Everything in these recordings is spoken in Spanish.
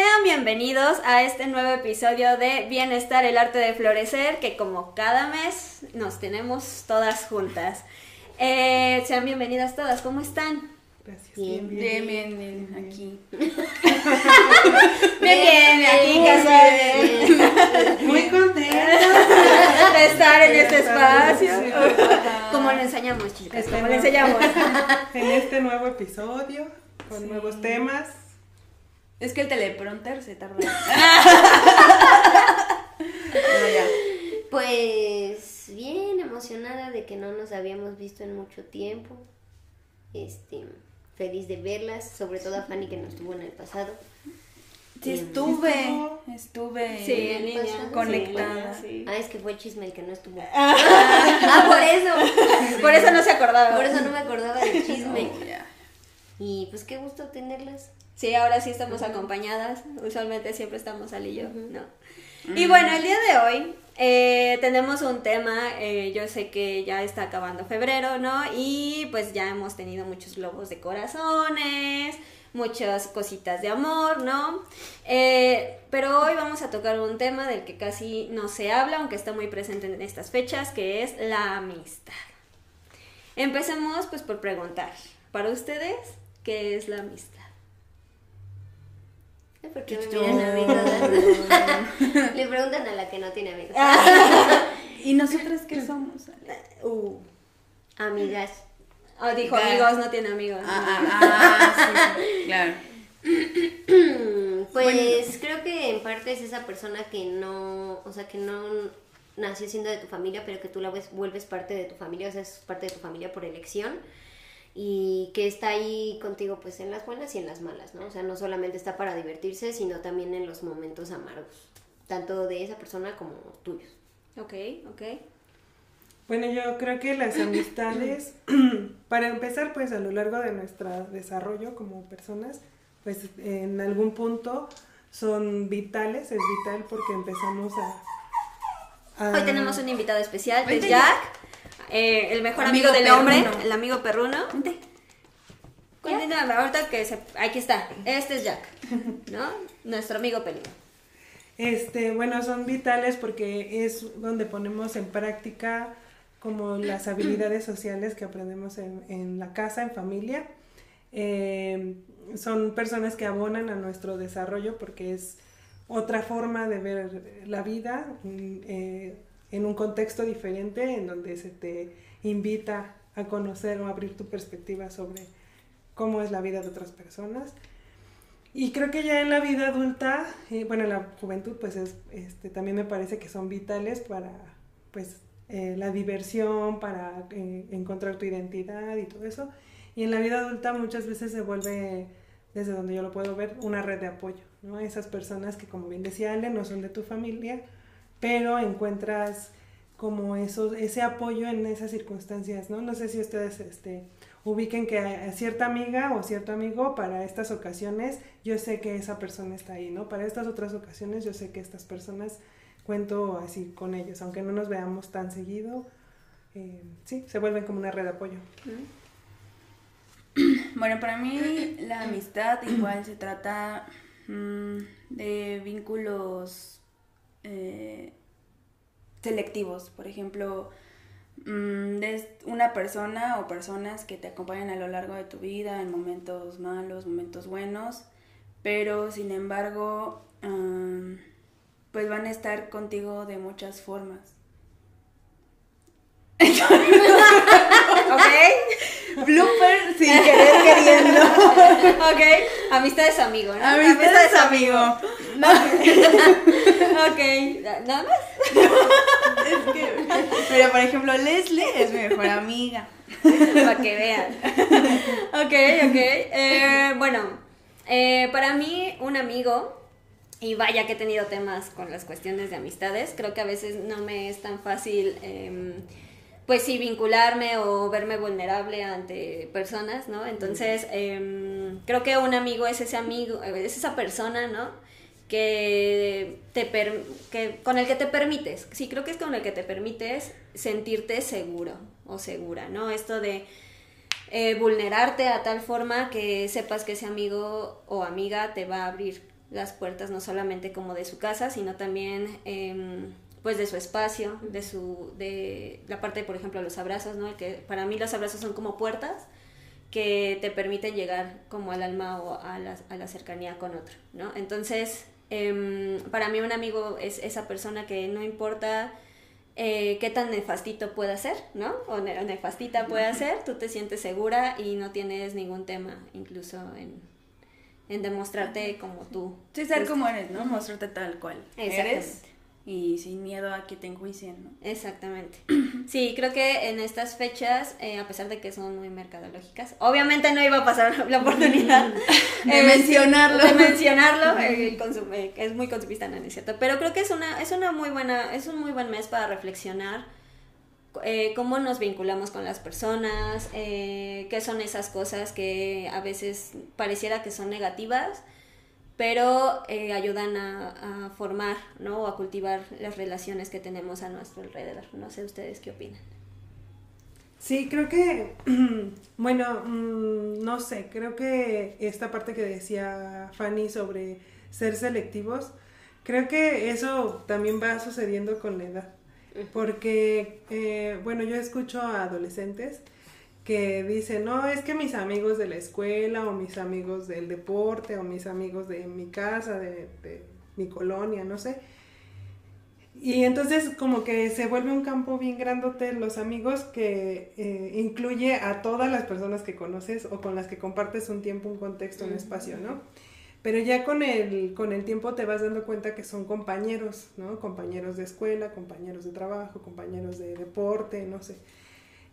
Sean bienvenidos a este nuevo episodio de Bienestar, el arte de florecer, que como cada mes nos tenemos todas juntas. Eh, sean bienvenidas todas, ¿cómo están? Gracias. Bien, bien, bien, bien, aquí. Bien, bien, aquí casual. Muy contenta. de estar en este espacio. Sí. Como le enseñamos, chicas, Este como le enseñamos. En este nuevo episodio, con nuevos temas. Es que el teleprompter se tarda. Pues bien emocionada de que no nos habíamos visto en mucho tiempo. Este, feliz de verlas, sobre todo a Fanny que no estuvo en el pasado. Sí, Eh, estuve, estuve Sí, conectada. Sí. Ah, es que fue el chisme el que no estuvo. ah, por eso. Por eso no se acordaba. Por eso no me acordaba del chisme. Ya. Y pues qué gusto tenerlas. Sí, ahora sí estamos acompañadas. Usualmente siempre estamos Ali y yo, ¿no? Y bueno, el día de hoy eh, tenemos un tema. eh, yo sé que ya está acabando febrero, ¿no? Y pues ya hemos tenido muchos globos de corazones, muchas cositas de amor, ¿no? Eh, pero hoy vamos a tocar un tema del que casi no se habla, aunque está muy presente en estas fechas, que es la amistad. Empecemos pues por preguntar, para ustedes, ¿qué es la amistad? ¿Por qué me miran a mí todas? Le preguntan a la que no tiene amigos. ¿Y nosotras qué somos? Uh. Amigas. Oh, dijo Claro. amigos, no tiene amigos. Ah, ah, ah, sí, claro. Pues creo que en parte es esa persona que no, o sea, que no nació siendo de tu familia, pero que tú la ves- vuelves parte de tu familia, o sea, es parte de tu familia por elección y que está ahí contigo pues en las buenas y en las malas, ¿no? O sea, no solamente está para divertirse, sino también en los momentos amargos, tanto de esa persona como tuyos. Ok, ok. Bueno, yo creo que las amistades, para empezar, pues a lo largo de nuestro desarrollo como personas, pues en algún punto son vitales, es vital porque empezamos a... a- Hoy tenemos un invitado especial, que es Vente, Jack, eh, el mejor amigo, Amigo del hombre, el amigo perruno. Continúa, ahorita que se... Aquí está, este es Jack, ¿no? Nuestro amigo peludo. Este, bueno, son vitales porque es donde ponemos en práctica como las habilidades sociales que aprendemos en, en la casa, en familia. Eh, son personas que abonan a nuestro desarrollo porque es otra forma de ver la vida mm, eh, en un contexto diferente en donde se te invita a conocer o abrir tu perspectiva sobre cómo es la vida de otras personas. Y creo que ya en la vida adulta, eh, bueno, en la juventud, pues es, este, también me parece que son vitales para, pues, eh, la diversión, para eh, encontrar tu identidad y todo eso. Y en la vida adulta muchas veces se vuelve, desde donde yo lo puedo ver, una red de apoyo, ¿no? Esas personas que, como bien decía Ale, no son de tu familia, pero encuentras como eso, ese apoyo en esas circunstancias, ¿no? No sé si ustedes, este, ubiquen que a cierta amiga o cierto amigo para estas ocasiones yo sé que esa persona está ahí, ¿no? Para estas otras ocasiones yo sé que estas personas cuento así con ellos, aunque no nos veamos tan seguido, eh, sí, se vuelven como una red de apoyo. Bueno, para mí la amistad igual se trata mm, de vínculos eh, selectivos. Por ejemplo, mm, de una persona o personas que te acompañan a lo largo de tu vida en momentos malos, momentos buenos, pero sin embargo, pues van a estar contigo de muchas formas. ¿Ok? Blooper sin querer queriendo. ok, amistad es amigo, ¿no? Amistad es amigo. ok, nada más. Es que, pero por ejemplo, Leslie es mi mejor amiga. Para que vean. ok, ok. Eh, bueno, eh, para mí, un amigo, y vaya que he tenido temas con las cuestiones de amistades, creo que a veces no me es tan fácil. em, pues sí, vincularme o verme vulnerable ante personas, ¿no? Entonces, em, creo que un amigo es ese amigo, es esa persona, ¿no? Que te per- que, con el que te permites, sí, creo que es con el que te permites sentirte seguro o segura, ¿no? Esto de eh, vulnerarte a tal forma que sepas que ese amigo o amiga te va a abrir las puertas no solamente como de su casa, sino también em, pues de su espacio, de su de la parte, por ejemplo, los abrazos, ¿no? Que para mí los abrazos son como puertas que te permiten llegar como al alma o a la, a la cercanía con otro, ¿no? Entonces, em, para mí un amigo es esa persona que no importa eh, qué tan nefastito pueda ser, ¿no? O ne- nefastita pueda ser, tú te sientes segura y no tienes ningún tema, incluso en, en demostrarte como tú. Sí, ser como eres, ¿no? Mostrarte tal cual eres y sin miedo a que te enjuicien, ¿no? Exactamente. Sí, creo que en estas fechas, eh, a pesar de que son muy mercadológicas, obviamente no iba a pasar la oportunidad De eh, mencionarlo. De mencionarlo, eh, el consum- eh, es muy consumista, no, es cierto. Pero creo que es una, es una muy buena, es un muy buen mes para reflexionar eh, cómo nos vinculamos con las personas, eh, qué son esas cosas que a veces pareciera que son negativas, pero eh, ayudan a, a formar, ¿no? O a cultivar las relaciones que tenemos a nuestro alrededor. No sé ustedes qué opinan. Sí, creo que, bueno, mm, no sé, creo que esta parte que decía Fanny sobre ser selectivos, creo que eso también va sucediendo con la edad. Porque, eh, bueno, yo escucho a adolescentes que dicen, no, es que mis amigos de la escuela o mis amigos del deporte o mis amigos de mi casa, de, de mi colonia, no sé. Y entonces como que se vuelve un campo bien grandote los amigos que eh, incluye a todas las personas que conoces o con las que compartes un tiempo, un contexto, un espacio, ¿no? Pero ya con el, con el tiempo te vas dando cuenta que son compañeros, ¿no? Compañeros de escuela, compañeros de trabajo, compañeros de deporte, no sé.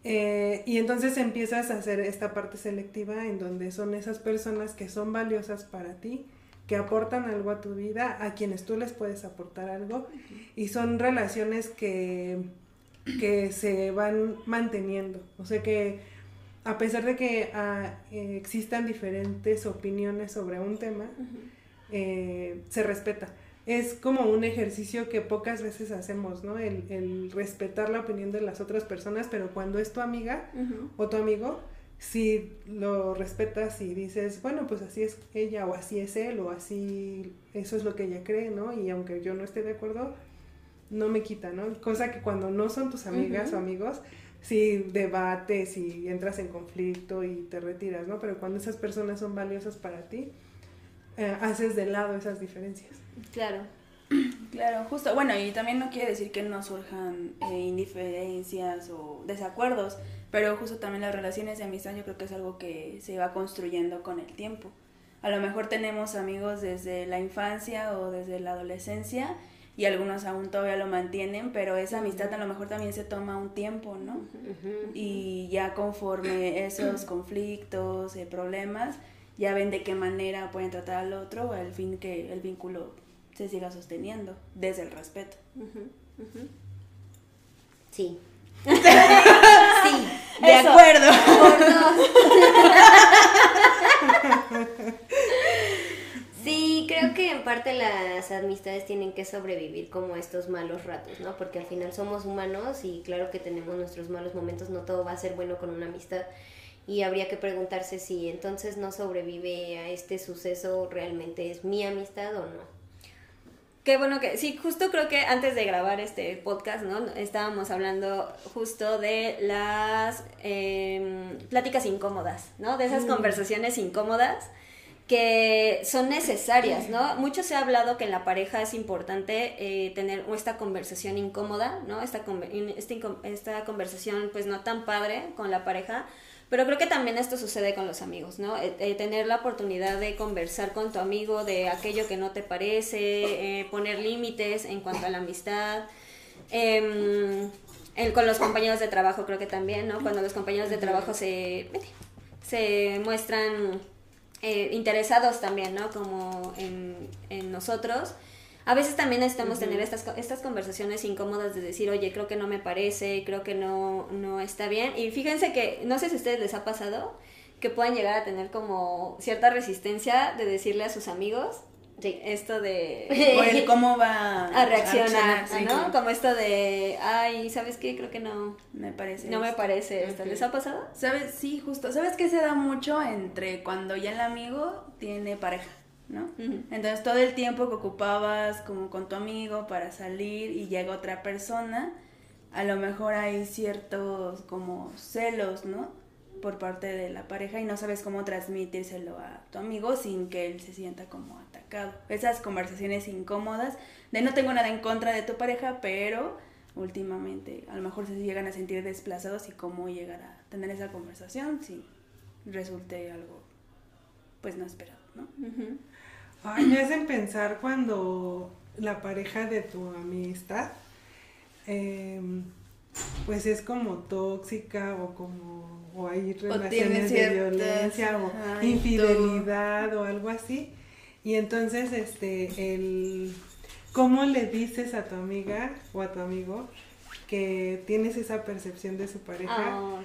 Eh, y entonces empiezas a hacer esta parte selectiva en donde son esas personas que son valiosas para ti, que aportan algo a tu vida, a quienes tú les puedes aportar algo, y son relaciones que, que se van manteniendo. O sea que a pesar de que ah, eh, existan diferentes opiniones sobre un tema, eh, se respeta. Es como un ejercicio que pocas veces hacemos, ¿no? El, el respetar la opinión de las otras personas, pero cuando es tu amiga o tu amigo, si lo respetas y dices, bueno, pues así es ella o así es él o así, eso es lo que ella cree, ¿no? Y aunque yo no esté de acuerdo, no me quita, ¿no? Cosa que cuando no son tus amigas o amigos, si debates y entras en conflicto y te retiras, ¿no? Pero cuando esas personas son valiosas para ti, eh, haces de lado esas diferencias. Claro. Claro, justo. Bueno, y también no quiere decir que no surjan eh, indiferencias o desacuerdos, pero justo también las relaciones de amistad yo creo que es algo que se va construyendo con el tiempo. A lo mejor tenemos amigos desde la infancia o desde la adolescencia y algunos aún todavía lo mantienen, pero esa amistad a lo mejor también se toma un tiempo, ¿no? Y ya conforme esos conflictos, eh, problemas, ya ven de qué manera pueden tratar al otro, al fin que el vínculo se siga sosteniendo desde el respeto. Sí. sí. De acuerdo. Por dos. Sí, creo que en parte las amistades tienen que sobrevivir como estos malos ratos, ¿no? Porque al final somos humanos y claro que tenemos nuestros malos momentos, no todo va a ser bueno con una amistad. Y habría que preguntarse si entonces no sobrevive a este suceso, realmente es mi amistad o no. Qué bueno que, sí, justo creo que antes de grabar este podcast, ¿no? Estábamos hablando justo de las em, pláticas incómodas, ¿no? De esas conversaciones incómodas que son necesarias, ¿no? Mucho se ha hablado que en la pareja es importante eh, tener esta conversación incómoda, ¿no? Esta, esta, esta conversación pues no tan padre con la pareja, Pero creo que también esto sucede con los amigos, ¿no? Eh, eh, tener la oportunidad de conversar con tu amigo de aquello que no te parece, eh, poner límites en cuanto a la amistad. Em, con los compañeros de trabajo creo que también, ¿no? Cuando los compañeros de trabajo se, se muestran interesados también, ¿no? Como en, en nosotros a veces también necesitamos tener estas, estas conversaciones incómodas de decir, oye, creo que no me parece, creo que no, no está bien. Y fíjense que, no sé si a ustedes les ha pasado, que pueden llegar a tener como cierta resistencia de decirle a sus amigos Sí, esto de... O cómo va a reaccionar, ¿no? Como esto de, ay, ¿sabes qué? Creo que no... Me parece. No me parece esto. ¿Les ha pasado? ¿Sabes? Sí, justo. ¿Sabes qué se da mucho entre cuando ya el amigo tiene pareja? ¿No? Entonces todo el tiempo que ocupabas como con tu amigo para salir y llega otra persona, a lo mejor hay ciertos como celos, ¿no? Por parte de la pareja y no sabes cómo transmitírselo a tu amigo sin que él se sienta como atacado. Esas conversaciones incómodas de no tengo nada en contra de tu pareja, pero últimamente a lo mejor se llegan a sentir desplazados y cómo llegar a tener esa conversación si resulte algo pues no esperado, ¿no? Ay, me hacen pensar cuando la pareja de tu amistad, em, pues es como tóxica o como o hay relaciones de violencia o infidelidad o algo así. Y entonces, este, el, ¿cómo le dices a tu amiga o a tu amigo que tienes esa percepción de su pareja oh,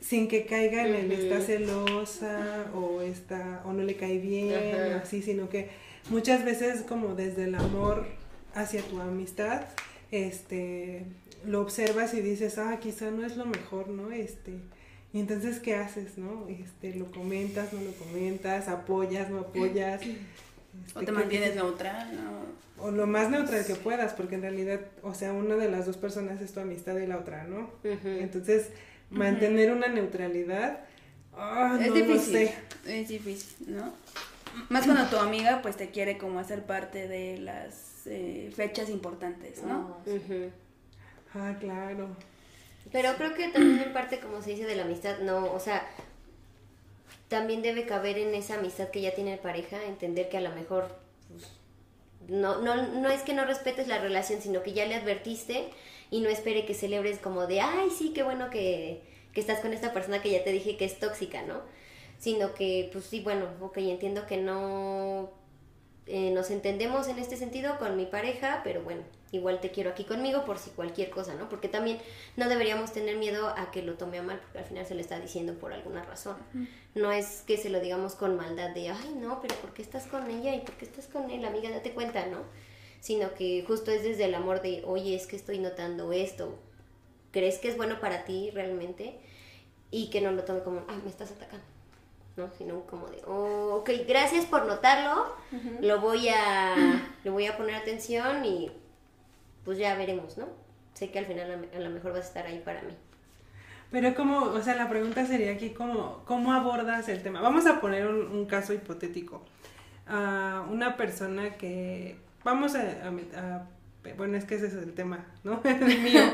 sin que caiga en el está celosa o está o no le cae bien así sino que muchas veces como desde el amor hacia tu amistad este lo observas y dices ah quizá no es lo mejor no este y entonces qué haces no este lo comentas no lo comentas apoyas no apoyas o te este, mantienes neutral no o lo más neutral que puedas, porque en realidad, o sea, una de las dos personas es tu amistad y la otra, ¿no? Entonces, mantener una neutralidad, ah, es difícil, es difícil, ¿no? Más cuando tu amiga, pues, te quiere como hacer parte de las eh, fechas importantes, ¿no? Ah, claro. Pero creo que también en parte, como se dice, de la amistad, no, o sea, también debe caber en esa amistad que ya tiene pareja, entender que a lo mejor no, no, no es que no respetes la relación, sino que ya le advertiste y no espere que celebres como de, ay, sí, qué bueno que, que estás con esta persona que ya te dije que es tóxica, ¿no? Sino que, pues sí, bueno, ok, entiendo que no eh, nos entendemos en este sentido con mi pareja, pero bueno, igual te quiero aquí conmigo por si cualquier cosa, ¿no? Porque también no deberíamos tener miedo a que lo tome a mal, porque al final se le está diciendo por alguna razón. No es que se lo digamos con maldad de, ay, no, pero ¿por qué estás con ella y por qué estás con él, amiga? Date cuenta, ¿no? Sino que justo es desde el amor de, oye, es que estoy notando esto, ¿crees que es bueno para ti realmente? Y que no lo tome como, ay, me estás atacando. ¿No? Sino como de, oh, ok, gracias por notarlo, lo voy a, le voy a poner atención y pues ya veremos, ¿no? Sé que al final a lo mejor vas a estar ahí para mí. Pero como, o sea, la pregunta sería aquí, ¿cómo, cómo abordas el tema? Vamos a poner un, caso hipotético. a una persona que, vamos a, bueno, es que ese es el tema, ¿no? el mío.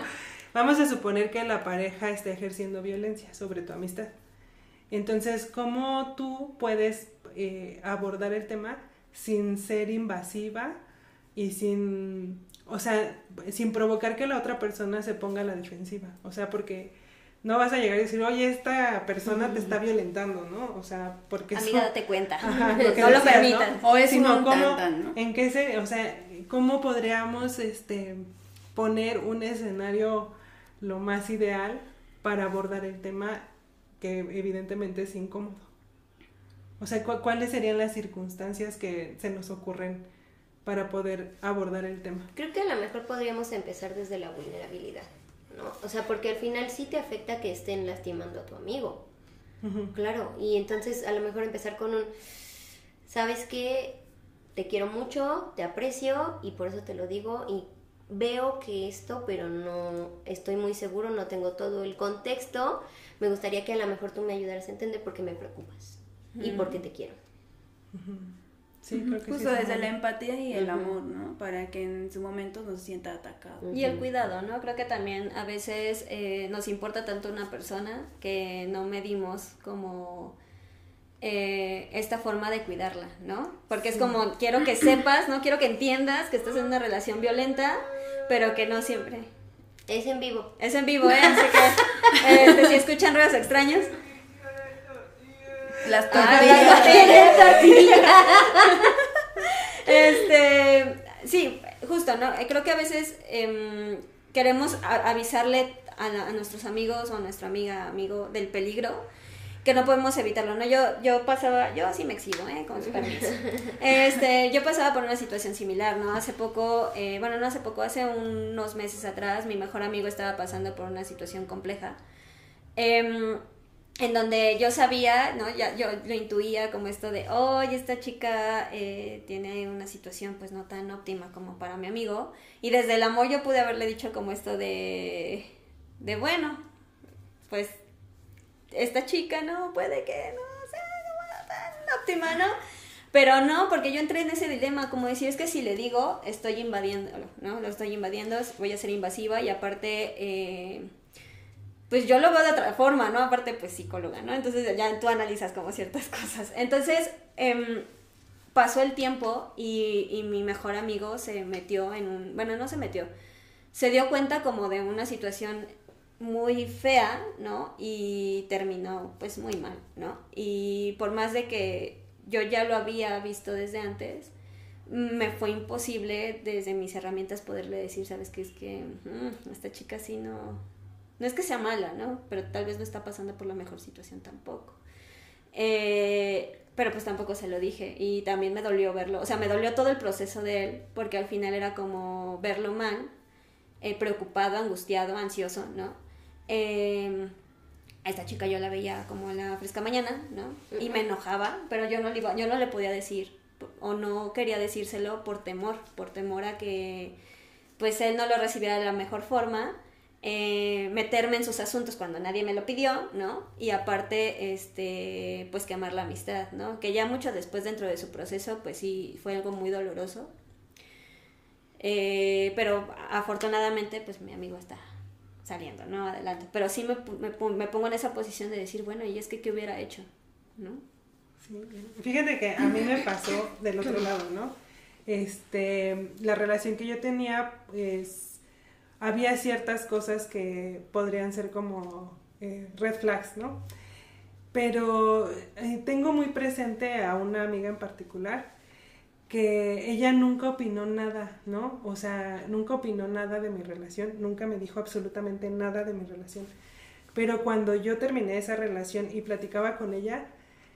Vamos a suponer que la pareja está ejerciendo violencia sobre tu amistad. Entonces, ¿cómo tú puedes eh, abordar el tema sin ser invasiva y sin o sea, sin provocar que la otra persona se ponga a la defensiva. O sea, porque no vas a llegar y decir, oye, esta persona te está violentando, ¿no? O sea, porque... Amiga, date cuenta. no lo permitan. O es Sino un cómo, ¿no? En qué se, o sea, cómo podríamos, este, poner un escenario lo más ideal para abordar el tema que evidentemente es incómodo. O sea, ¿cuáles serían las circunstancias que se nos ocurren para poder abordar el tema. Creo que a lo mejor podríamos empezar desde la vulnerabilidad, ¿no? O sea, porque al final sí te afecta que estén lastimando a tu amigo. Claro, y entonces a lo mejor empezar con un, ¿sabes qué? Te quiero mucho, te aprecio y por eso te lo digo y veo que esto, pero no estoy muy seguro, no tengo todo el contexto. Me gustaría que a lo mejor tú me ayudaras a entender por qué me preocupas y por qué te quiero. Sí, creo que sí Justo es desde la empatía y el amor, ¿no? Para que en su momento no se sienta atacado. Y el cuidado, ¿no? Creo que también a veces eh, nos importa tanto una persona que no medimos como eh, esta forma de cuidarla, ¿no? Porque es como, quiero que sepas, ¿no? Quiero que entiendas que estás en una relación violenta, pero que no siempre. Es en vivo. Es en vivo, ¿eh? Así que este, si escuchan ruidos extraños. Las Ah, tortillas. las tortillas. Este, sí, justo, ¿no? Eh, Creo que a veces em, queremos a- avisarle a, la- a nuestros amigos o a nuestra amiga, amigo del peligro que no podemos evitarlo, ¿no? Yo, yo pasaba, yo sí me exhibo, ¿eh? Con su permiso. Este, yo pasaba por una situación similar, ¿no? Hace poco, eh, bueno, no hace poco, hace unos meses atrás, mi mejor amigo estaba pasando por una situación compleja. Em, en donde yo sabía, ¿no? Ya, yo lo intuía como esto de, oye, esta chica eh, tiene una situación pues no tan óptima como para mi amigo. Y desde el amor yo pude haberle dicho como esto de, de bueno, pues esta chica no puede que no sea tan óptima, ¿no? Pero no, porque yo entré en ese dilema, como decir, es que si le digo, estoy invadiéndolo, ¿no? Lo estoy invadiendo, voy a ser invasiva y aparte... eh, pues yo lo veo de otra forma, ¿no? Aparte, pues psicóloga, ¿no? Entonces ya tú analizas como ciertas cosas. Entonces, em, pasó el tiempo y, y mi mejor amigo se metió en un, bueno, no se metió, se dio cuenta como de una situación muy fea, ¿no? Y terminó pues muy mal, ¿no? Y por más de que yo ya lo había visto desde antes, me fue imposible desde mis herramientas poderle decir, sabes que es que esta chica sí no, no es que sea mala, ¿no? Pero tal vez no está pasando por la mejor situación tampoco. Eh, pero pues tampoco se lo dije y también me dolió verlo, o sea, me dolió todo el proceso de él porque al final era como verlo mal, eh, preocupado, angustiado, ansioso, ¿no? Eh, a esta chica yo la veía como la fresca mañana, ¿no? Y me enojaba, pero yo no le iba, yo no le podía decir o no quería decírselo por temor, por temor a que pues él no lo recibiera de la mejor forma, eh, meterme en sus asuntos cuando nadie me lo pidió, ¿no? Y aparte, este, pues quemar la amistad, ¿no? Que ya mucho después dentro de su proceso, pues sí, fue algo muy doloroso. Eh, pero afortunadamente, pues mi amigo está saliendo, ¿no? Adelante. Pero sí me, me, me pongo en esa posición de decir, bueno, ¿y es que qué hubiera hecho? ¿No? Sí, Fíjate que a mí me pasó del otro lado, ¿no? Este, la relación que yo tenía, pues, había ciertas cosas que podrían ser como eh, red flags, ¿no? Pero eh, tengo muy presente a una amiga en particular que ella nunca opinó nada, ¿no? O sea, nunca opinó nada de mi relación, nunca me dijo absolutamente nada de mi relación. Pero cuando yo terminé esa relación y platicaba con ella,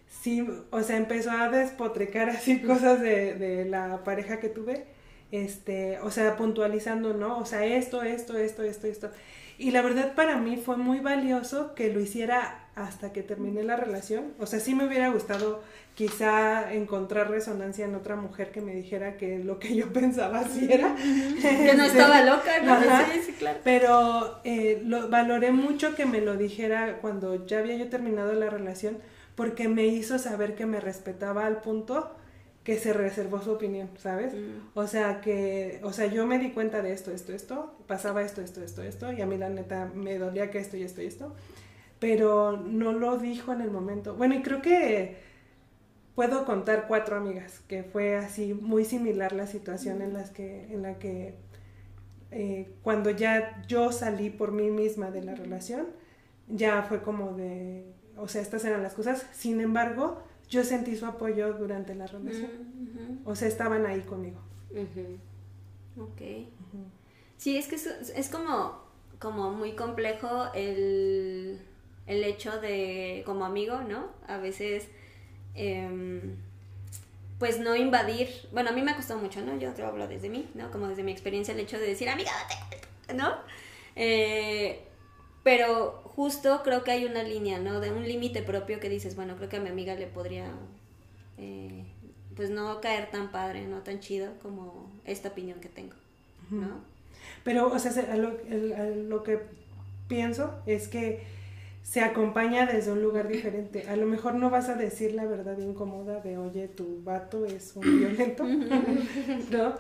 sí, o sea, empezó a despotricar así cosas de, de la pareja que tuve, este, o sea, puntualizando, ¿no? O sea, esto, esto, esto, esto, esto. Y la verdad para mí fue muy valioso que lo hiciera hasta que terminé la relación. O sea, sí me hubiera gustado quizá encontrar resonancia en otra mujer que me dijera que lo que yo pensaba sí era. Que no Este, estaba loca, ¿no? Ajá. Sí, sí, claro. Pero eh, lo, valoré mucho que me lo dijera cuando ya había yo terminado la relación, porque me hizo saber que me respetaba al punto que se reservó su opinión, ¿sabes? Mm. O sea, que, o sea, yo me di cuenta de esto, esto, esto, pasaba esto, esto, esto, esto, y a mí la neta me dolía que esto y esto y esto, pero no lo dijo en el momento. Bueno, y creo que puedo contar cuatro amigas que fue así muy similar la situación en las que, en la que eh, cuando ya yo salí por mí misma de la relación, ya fue como de, o sea, estas eran las cosas. Sin embargo, yo sentí su apoyo durante la relación. Ujú, O sea, estaban ahí conmigo. Ujú. Ok. Sí, es que es, es como, como muy complejo el, el hecho de, como amigo, ¿no? A veces, em, pues no invadir. Bueno, a mí me ha costado mucho, ¿no? Yo te hablo desde mí, ¿no? Como desde mi experiencia, el hecho de decir, amiga, date cuenta", ¿no? Eh, pero justo creo que hay una línea, ¿no? De un límite propio que dices, bueno, creo que a mi amiga le podría, eh, pues no caer tan padre, no tan chido como esta opinión que tengo, ¿no? Pero, o sea, a lo, a lo que pienso es que se acompaña desde un lugar diferente. A lo mejor no vas a decir la verdad incómoda de, oye, tu vato es un violento, ¿no?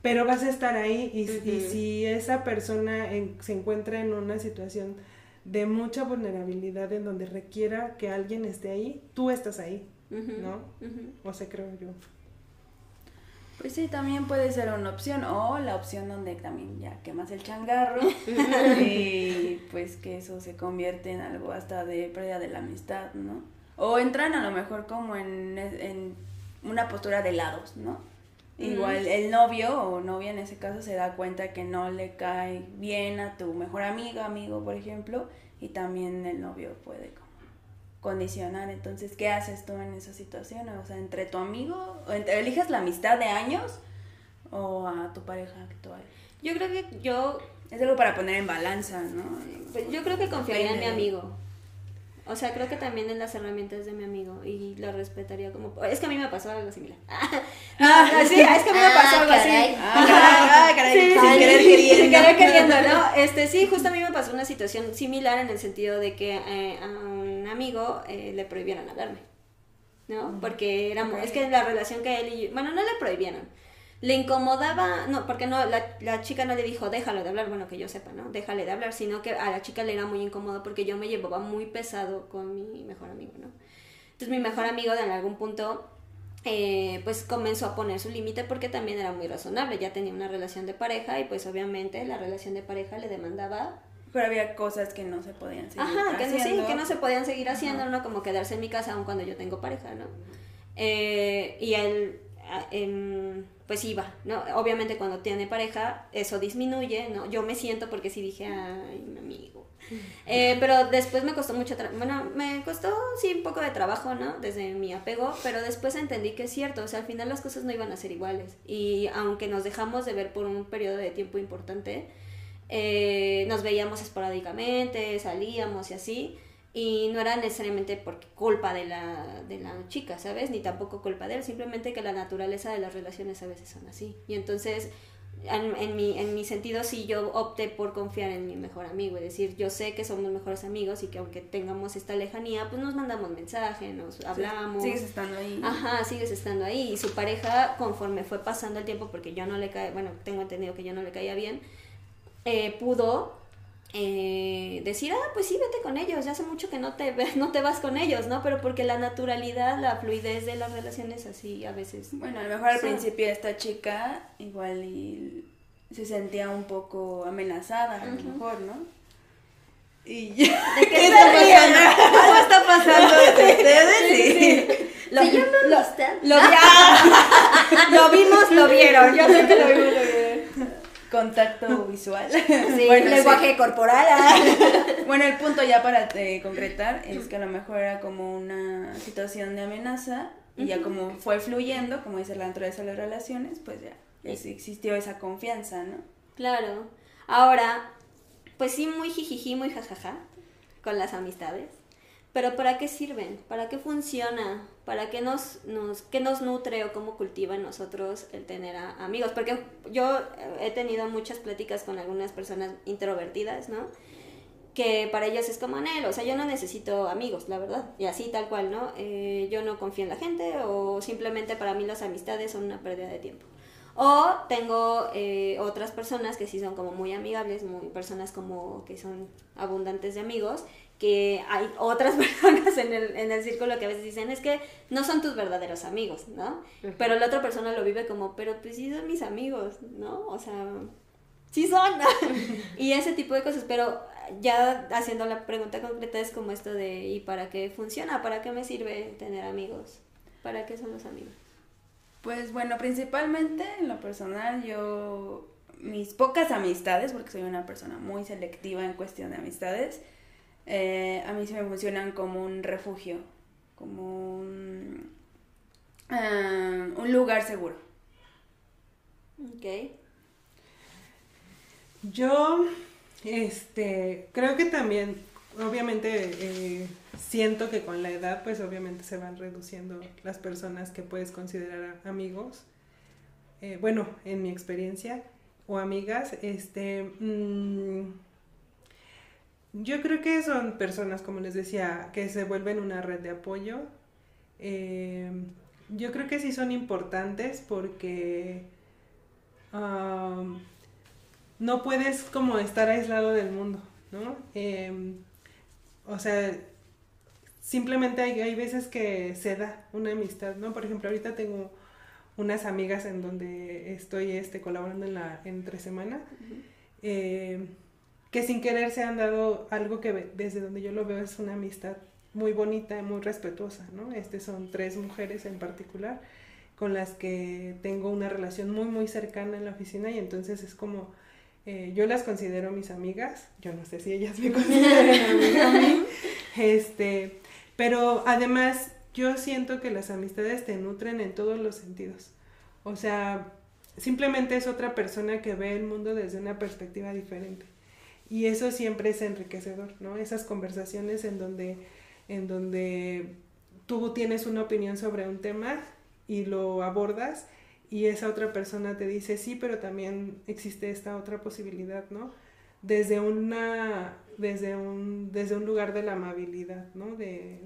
Pero vas a estar ahí y, si esa persona se encuentra en una situación de mucha vulnerabilidad en donde requiera que alguien esté ahí, tú estás ahí, ¿no? O sea, creo yo. Pues sí, también puede ser una opción, o la opción donde también ya quemas el changarro y pues que eso se convierte en algo hasta de pérdida de la amistad, ¿no? O entran a lo mejor como en, en una postura de lados, ¿no? Igual el novio o novia en ese caso se da cuenta que no le cae bien a tu mejor amiga, amigo, por ejemplo, y también el novio puede condicionar. Entonces, ¿qué haces tú en esa situación? O sea, entre tu amigo, o eliges la amistad de años o a tu pareja actual. Yo creo que yo... Es algo para poner en balanza, ¿no? Yo creo que confiaría en mi amigo. O sea, creo que también en las herramientas de mi amigo y lo respetaría como... Es que a mí me pasó algo similar. ah, sí, es que a mí me ah, pasó algo así. Ah, caray. Sí, sin querer queriendo. Sin querer queriendo, ¿no? Este, sí, justo a mí me pasó una situación similar en el sentido de que eh, a un amigo eh, le prohibieron hablarme, ¿no? Porque era... Es que la relación que él y yo... Bueno, no le prohibieron le incomodaba, no, porque no, la, la, chica no le dijo, déjalo de hablar, bueno, que yo sepa, ¿no? Déjale de hablar, sino que a la chica le era muy incómodo porque yo me llevaba muy pesado con mi mejor amigo, ¿no? Entonces mi mejor amigo en algún punto, eh, pues comenzó a poner su límite porque también era muy razonable, ya tenía una relación de pareja y pues obviamente la relación de pareja le demandaba pero había cosas que no se podían seguir Ajá, que, haciendo. Sí, que no se podían seguir haciendo, ¿no? Como quedarse en mi casa aun cuando yo tengo pareja, ¿no? Eh, y él, en, pues iba, ¿no? Obviamente cuando tiene pareja eso disminuye, ¿no? Yo me siento porque sí dije, ay, mi amigo. Eh, pero después me costó mucho, bueno, me costó sí un poco de trabajo, ¿no? Desde mi apego, pero después entendí que es cierto, o sea, al final las cosas no iban a ser iguales. Y aunque nos dejamos de ver por un periodo de tiempo importante, eh, nos veíamos esporádicamente, salíamos y así y no era necesariamente por culpa de la, de la chica, ¿sabes? Ni tampoco culpa de él, simplemente que la naturaleza de las relaciones a veces son así. Y entonces, en, en, mi, en mi sentido, sí yo opté por confiar en mi mejor amigo, es decir, yo sé que somos mejores amigos y que aunque tengamos esta lejanía, pues nos mandamos mensajes, nos hablamos. sigues estando ahí. Ajá, sigues estando ahí. Y su pareja, conforme fue pasando el tiempo, porque yo no le cae, bueno, tengo entendido que yo no le caía bien, eh, pudo eh, decir, ah, pues sí, vete con ellos, ya hace mucho que no te, no te vas con ellos, ¿no? Pero porque la naturalidad, la fluidez de las relaciones así a veces... Bueno, a lo mejor al principio esta chica igual y se sentía un poco amenazada, a lo mejor, ¿no? Y ¿De qué, está pasando? Algo está pasando entre ustedes. Sí, Lo, ¿Se llama lo, lo, lo, vimos, lo vieron. Yo sé que lo vimos, lo vieron contacto visual. Sí, bueno, lenguaje corporal. Ah. bueno, el punto ya para eh, concretar es que a lo mejor era como una situación de amenaza y ya como fue fluyendo, como dice la naturaleza de las relaciones, pues ya existió esa confianza, ¿no? Claro. Ahora, pues sí, muy jijiji, muy jajaja con las amistades. Pero ¿para qué sirven? ¿Para qué funciona? ¿Para qué nos, nos, qué nos nutre o cómo cultiva en nosotros el tener amigos? Porque yo he tenido muchas pláticas con algunas personas introvertidas, ¿no? Que para ellos es como él, o sea, yo no necesito amigos, la verdad, y así tal cual, ¿no? Eh, yo no confío en la gente o simplemente para mí las amistades son una pérdida de tiempo. O tengo eh, otras personas que sí son como muy amigables, muy personas como que son abundantes de amigos que hay otras personas en el, en el círculo que a veces dicen es que no son tus verdaderos amigos, ¿no? Pero la otra persona lo vive como, pero pues sí son mis amigos, ¿no? O sea, sí son. y ese tipo de cosas, pero ya haciendo la pregunta concreta es como esto de, ¿y para qué funciona? ¿Para qué me sirve tener amigos? ¿Para qué son los amigos? Pues bueno, principalmente en lo personal yo, mis pocas amistades, porque soy una persona muy selectiva en cuestión de amistades, eh, a mí se me funcionan como un refugio, como un, ah, un lugar seguro. Ok. Yo, este, creo que también, obviamente, eh, siento que con la edad, pues obviamente se van reduciendo las personas que puedes considerar amigos. Eh, bueno, en mi experiencia, o amigas, este... Mm, Yo creo que son personas, como les decía, que se vuelven una red de apoyo. Eh, yo creo que sí son importantes porque um, no puedes como estar aislado del mundo, ¿no? Em, o sea, simplemente hay, hay veces que se da una amistad, ¿no? Por ejemplo, ahorita tengo unas amigas en donde estoy este, colaborando en la entre semana, eh, que sin querer se han dado algo que desde donde yo lo veo es una amistad muy bonita y muy respetuosa, ¿no? Este son tres mujeres en particular con las que tengo una relación muy muy cercana en la oficina y entonces es como eh, yo las considero mis amigas, yo no sé si ellas me consideran amiga a mí, este, pero además yo siento que las amistades te nutren en todos los sentidos. O sea, simplemente es otra persona que ve el mundo desde una perspectiva diferente. Y eso siempre es enriquecedor, ¿no? Esas conversaciones en donde, en donde tú tienes una opinión sobre un tema y lo abordas y esa otra persona te dice, sí, pero también existe esta otra posibilidad, ¿no? Desde una, desde un, desde un lugar de la amabilidad, ¿no? De,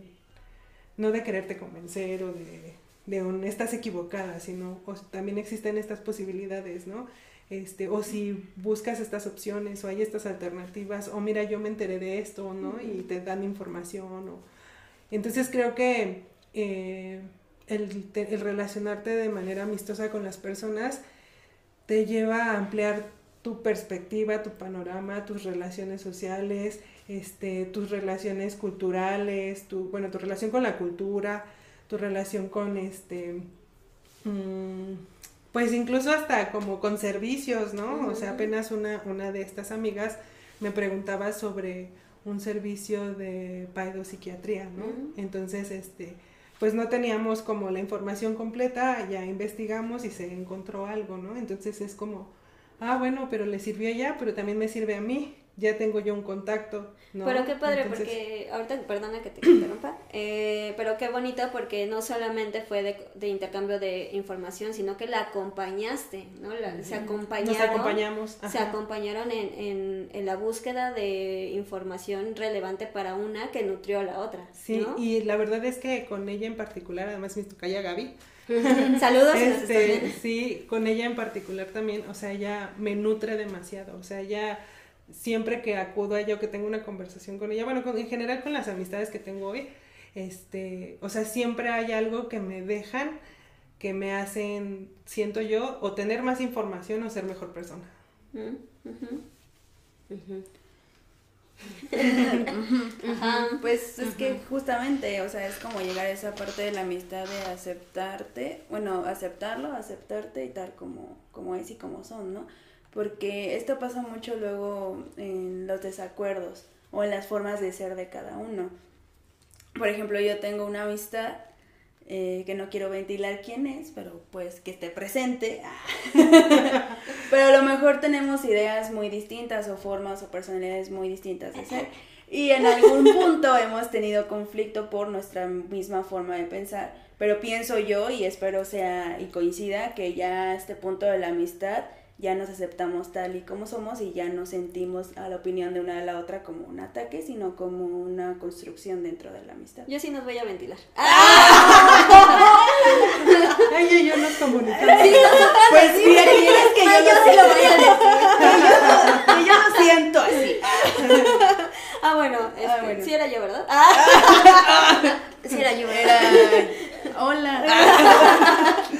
no de quererte convencer o de, de un estás equivocada, sino también existen estas posibilidades, ¿no? Este, o si buscas estas opciones o hay estas alternativas, o mira, yo me enteré de esto, ¿no? Y te dan información. O... Entonces creo que eh, el, el relacionarte de manera amistosa con las personas te lleva a ampliar tu perspectiva, tu panorama, tus relaciones sociales, este, tus relaciones culturales, tu, bueno, tu relación con la cultura, tu relación con este, mm, pues incluso hasta como con servicios, ¿no? O sea, apenas una, una de estas amigas me preguntaba sobre un servicio de paidopsiquiatría, ¿no? Entonces, este, pues no teníamos como la información completa, ya investigamos y se encontró algo, ¿no? Entonces es como, ah, bueno, pero le sirvió a ella, pero también me sirve a mí ya tengo yo un contacto. ¿no? Pero qué padre, porque ahorita, perdona que te interrumpa, eh, pero qué bonito porque no solamente fue de, intercambio de información, sino que la acompañaste, ¿no? se acompañaron. Nos acompañamos. Se acompañaron en, en, en, la búsqueda de información relevante para una que nutrió a la otra. Sí, y la verdad es que con ella en particular, además mi tocaya Gaby, Saludos. Este, sí, con ella en particular también, o sea, ella me nutre demasiado, o sea, ella siempre que acudo a ella o que tengo una conversación con ella, bueno, en general con las amistades que tengo hoy, este, o sea, siempre hay algo que me dejan, que me hacen, siento yo, o tener más información o ser mejor persona. pues es que justamente, o sea, es como llegar a esa parte de la amistad de aceptarte, bueno, aceptarlo, aceptarte y tal como, como es y como son, ¿no? Porque esto pasa mucho luego en los desacuerdos o en las formas de ser de cada uno. Por ejemplo, yo tengo una amistad eh, que no quiero ventilar quién es, pero pues que esté presente. pero a lo mejor tenemos ideas muy distintas o formas o personalidades muy distintas de ser. Y en algún punto hemos tenido conflicto por nuestra misma forma de pensar. Pero pienso yo y espero sea y coincida que ya a este punto de la amistad ya nos aceptamos tal y como somos y ya no sentimos a la opinión de una a la otra como un ataque, sino como una construcción dentro de la amistad. Yo sí nos voy a ventilar. Ay, yo, nos comunicamos. pues sí, es que yo, no sí lo voy a decir. yo, no siento así. Ah, bueno, este, ah, bueno. sí era yo, ¿verdad? Ah. sí era yo. Era... Hola.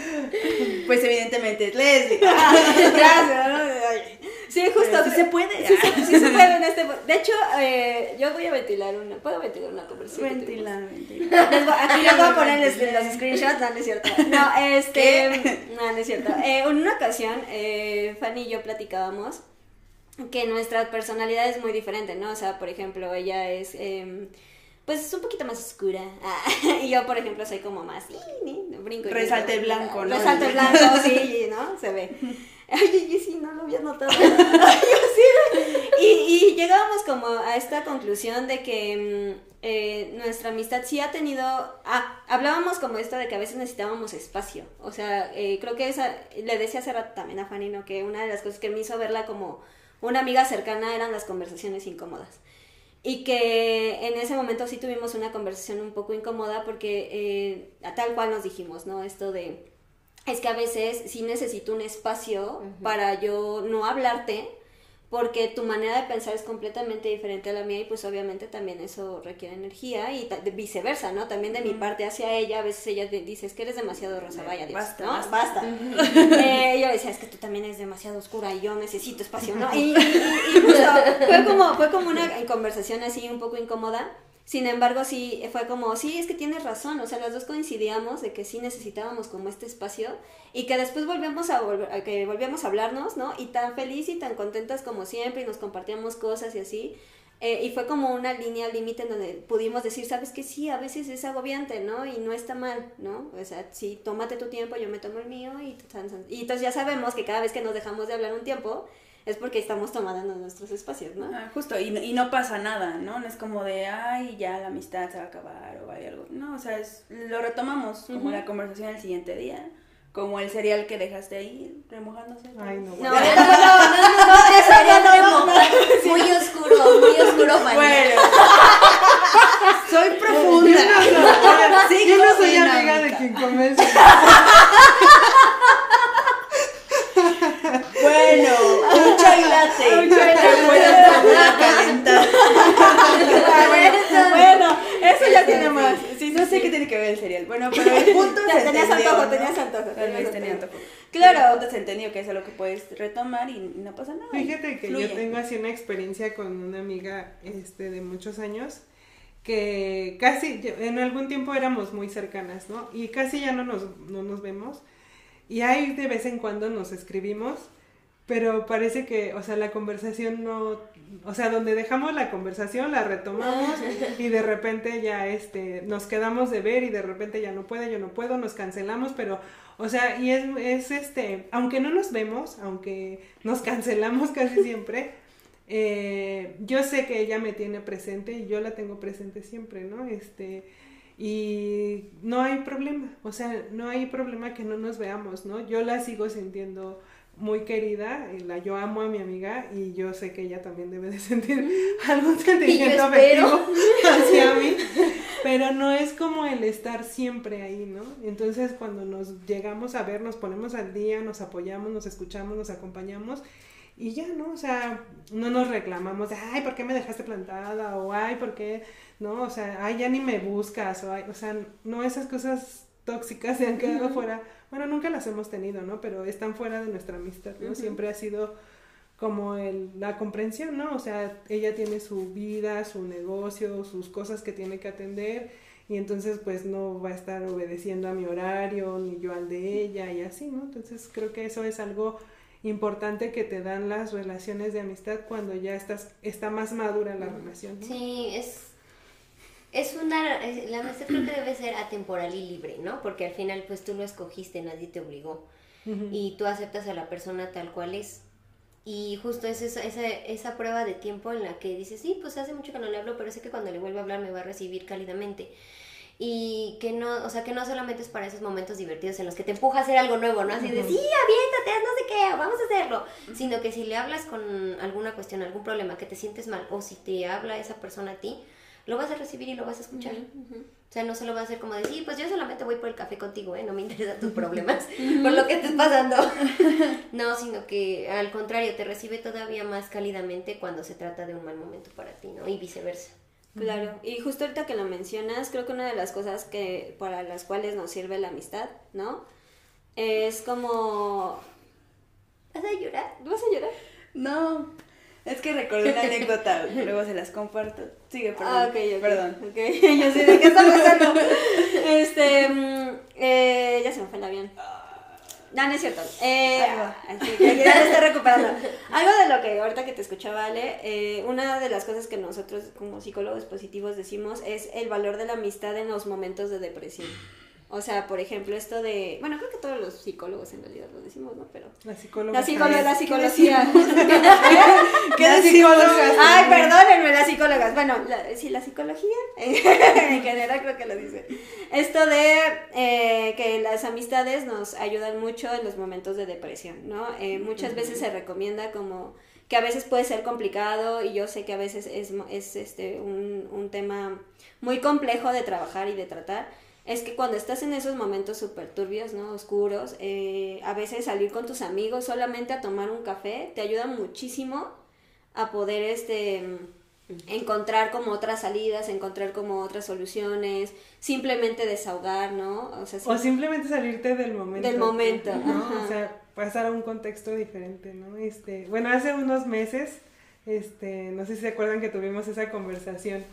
Pues evidentemente es Leslie. Gracias. Sí, justo. Sí se puede. Sí, sí, se puede en este. De hecho, eh, yo voy a ventilar una. ¿Puedo ventilar una conversación? Ventilar, ventilar. aquí les voy a poner los, screenshots. No, no es cierto. No, este. No, no es cierto. Eh, en una ocasión, eh, Fanny y yo platicábamos que nuestra personalidad es muy diferente, ¿no? O sea, por ejemplo, ella es. Eh, pues es un poquito más oscura. y yo, por ejemplo, soy como más, brinco. Resalte blanco, ¿no? Resalte blanco, sí, ¿no? Se ve. Ay, yo sí, no lo había notado. yo sí. Y, y llegábamos como a esta conclusión de que mm, eh, nuestra amistad sí ha tenido... Ah, hablábamos como esto de que a veces necesitábamos espacio. O sea, eh, creo que esa... Le decía hace rato también a Fanny, ¿no? Que una de las cosas que me hizo verla como una amiga cercana eran las conversaciones incómodas. Y que en ese momento sí tuvimos una conversación un poco incómoda porque eh, a tal cual nos dijimos, ¿no? Esto de, es que a veces sí necesito un espacio para yo no hablarte porque tu manera de pensar es completamente diferente a la mía y pues obviamente también eso requiere energía y viceversa, ¿no? También de mi parte hacia ella, a veces ella dice, es que eres demasiado rosa, vaya Dios, basta, ¿no? Basta. eh, yo decía, es que tú también eres demasiado oscura y yo necesito espacio, ¿no? Y, y, fue como, fue como una conversación así un poco incómoda sin embargo, sí, fue como, sí, es que tienes razón, o sea, las dos coincidíamos de que sí necesitábamos como este espacio y que después volvíamos a, volver, que volvíamos a hablarnos, ¿no? Y tan feliz y tan contentas como siempre y nos compartíamos cosas y así. Eh, y fue como una línea límite donde pudimos decir, sabes que sí, a veces es agobiante, ¿no? Y no está mal, ¿no? O sea, sí, tómate tu tiempo, yo me tomo el mío y, y entonces ya sabemos que cada vez que nos dejamos de hablar un tiempo, es porque estamos tomando nuestros espacios, ¿no? Ah, justo, y, y, no pasa nada, ¿no? No es como de, ay, ya la amistad se va a acabar o hay algo. No, o sea, es, lo retomamos como la conversación el siguiente día. Como el cereal que dejaste ahí remojándose. Ay, no. No, no, no, no, no, no, eso no, Muy oscuro, muy oscuro Bueno. soy profunda. Yo no soy, yo no soy amiga de quien come Bueno, un chai latte. Un chai calentar. bueno, eso ya tiene más. Sí, no sé qué tiene que ver el cereal. Bueno, pero el punto es. Tenías antojo, tenías antojo. Tenía antojo. Claro, entonces entendido que es algo que puedes retomar y no pasa nada. Fíjate que yo tengo así una experiencia con una amiga este, de muchos años que casi en algún tiempo éramos muy cercanas, ¿no? Y casi ya no nos, no nos vemos. Y ahí de vez en cuando nos escribimos pero parece que, o sea, la conversación no, o sea, donde dejamos la conversación la retomamos y de repente ya este nos quedamos de ver y de repente ya no puede, yo no puedo, nos cancelamos, pero o sea, y es, es este, aunque no nos vemos, aunque nos cancelamos casi siempre, eh, yo sé que ella me tiene presente y yo la tengo presente siempre, ¿no? Este, y no hay problema, o sea, no hay problema que no nos veamos, ¿no? Yo la sigo sintiendo muy querida, la, yo amo a mi amiga y yo sé que ella también debe de sentir mm. algún sentimiento afectivo hacia mí, pero no es como el estar siempre ahí, ¿no? Entonces cuando nos llegamos a ver, nos ponemos al día, nos apoyamos, nos escuchamos, nos acompañamos y ya, ¿no? O sea, no nos reclamamos de, ay, ¿por qué me dejaste plantada? O, ay, ¿por qué? ¿No? O sea, ay, ya ni me buscas, o, ay, o sea, no esas cosas tóxicas se han quedado fuera bueno, nunca las hemos tenido, ¿no? Pero están fuera de nuestra amistad, ¿no? Siempre ha sido como el, la comprensión, ¿no? O sea, ella tiene su vida, su negocio, sus cosas que tiene que atender y entonces pues no va a estar obedeciendo a mi horario ni yo al de ella y así, ¿no? Entonces creo que eso es algo importante que te dan las relaciones de amistad cuando ya estás está más madura la relación. ¿no? Sí, es es una, la amistad creo que debe ser atemporal y libre, ¿no? Porque al final pues tú lo escogiste, nadie te obligó. Y tú aceptas a la persona tal cual es. Y justo es esa, esa, esa, prueba de tiempo en la que dices, sí, pues hace mucho que no le hablo, pero sé que cuando le vuelva a hablar me va a recibir cálidamente. Y que no, o sea, que no solamente es para esos momentos divertidos en los que te empuja a hacer algo nuevo, ¿no? Así de, sí, aviéntate, no sé qué, vamos a hacerlo. Sino que si le hablas con alguna cuestión, algún problema, que te sientes mal, o si te habla esa persona a ti, lo vas a recibir y lo vas a escuchar. O sea, no solo va a ser como decir, pues yo solamente voy por el café contigo, ¿eh? No me interesan tus problemas por lo que estés pasando. no, sino que al contrario, te recibe todavía más cálidamente cuando se trata de un mal momento para ti, ¿no? Y viceversa. Claro, y justo ahorita que lo mencionas, creo que una de las cosas que para las cuales nos sirve la amistad, ¿no? Es como... ¿Vas a llorar? ¿Vas a llorar? No, es que recordé una anécdota, luego se las comparto. Sigue, perdón. Ah, ok, Perdón. Okay. Yo sé de qué está pasando. este, mm, eh, ya se me fue el avión. No, no es cierto. Eh, ya está recuperando. Algo de lo que ahorita que te escuchaba, Ale, eh, una de las cosas que nosotros como psicólogos positivos decimos es el valor de la amistad en los momentos de depresión. O sea, por ejemplo, esto de. Bueno, creo que todos los psicólogos en realidad lo decimos, ¿no? Pero. La psicóloga. La, psicóloga, la psicología. ¿Qué psicólogas? Ay, perdónenme, las psicólogas. Bueno, sí, la psicología en general creo que lo dice. Esto de eh, que las amistades nos ayudan mucho en los momentos de depresión, ¿no? Eh, muchas veces se recomienda como que a veces puede ser complicado y yo sé que a veces es, es este, un, un tema muy complejo de trabajar y de tratar, es que cuando estás en esos momentos súper turbios, ¿no? Oscuros, eh, a veces salir con tus amigos solamente a tomar un café te ayuda muchísimo a poder este encontrar como otras salidas, encontrar como otras soluciones, simplemente desahogar, ¿no? O, sea, o simplemente salirte del momento. Del momento, ¿no? O sea, pasar a un contexto diferente, ¿no? Este, bueno, hace unos meses, este, no sé si se acuerdan que tuvimos esa conversación,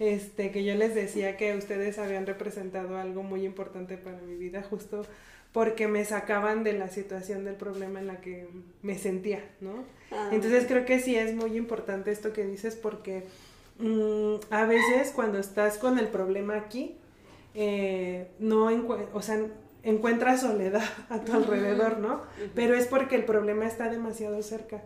este, que yo les decía que ustedes habían representado algo muy importante para mi vida, justo porque me sacaban de la situación del problema en la que me sentía, ¿no? Ah, Entonces creo que sí es muy importante esto que dices porque mm, a veces cuando estás con el problema aquí, eh, no o sea, encuentras soledad a tu alrededor, ¿no? Pero es porque el problema está demasiado cerca.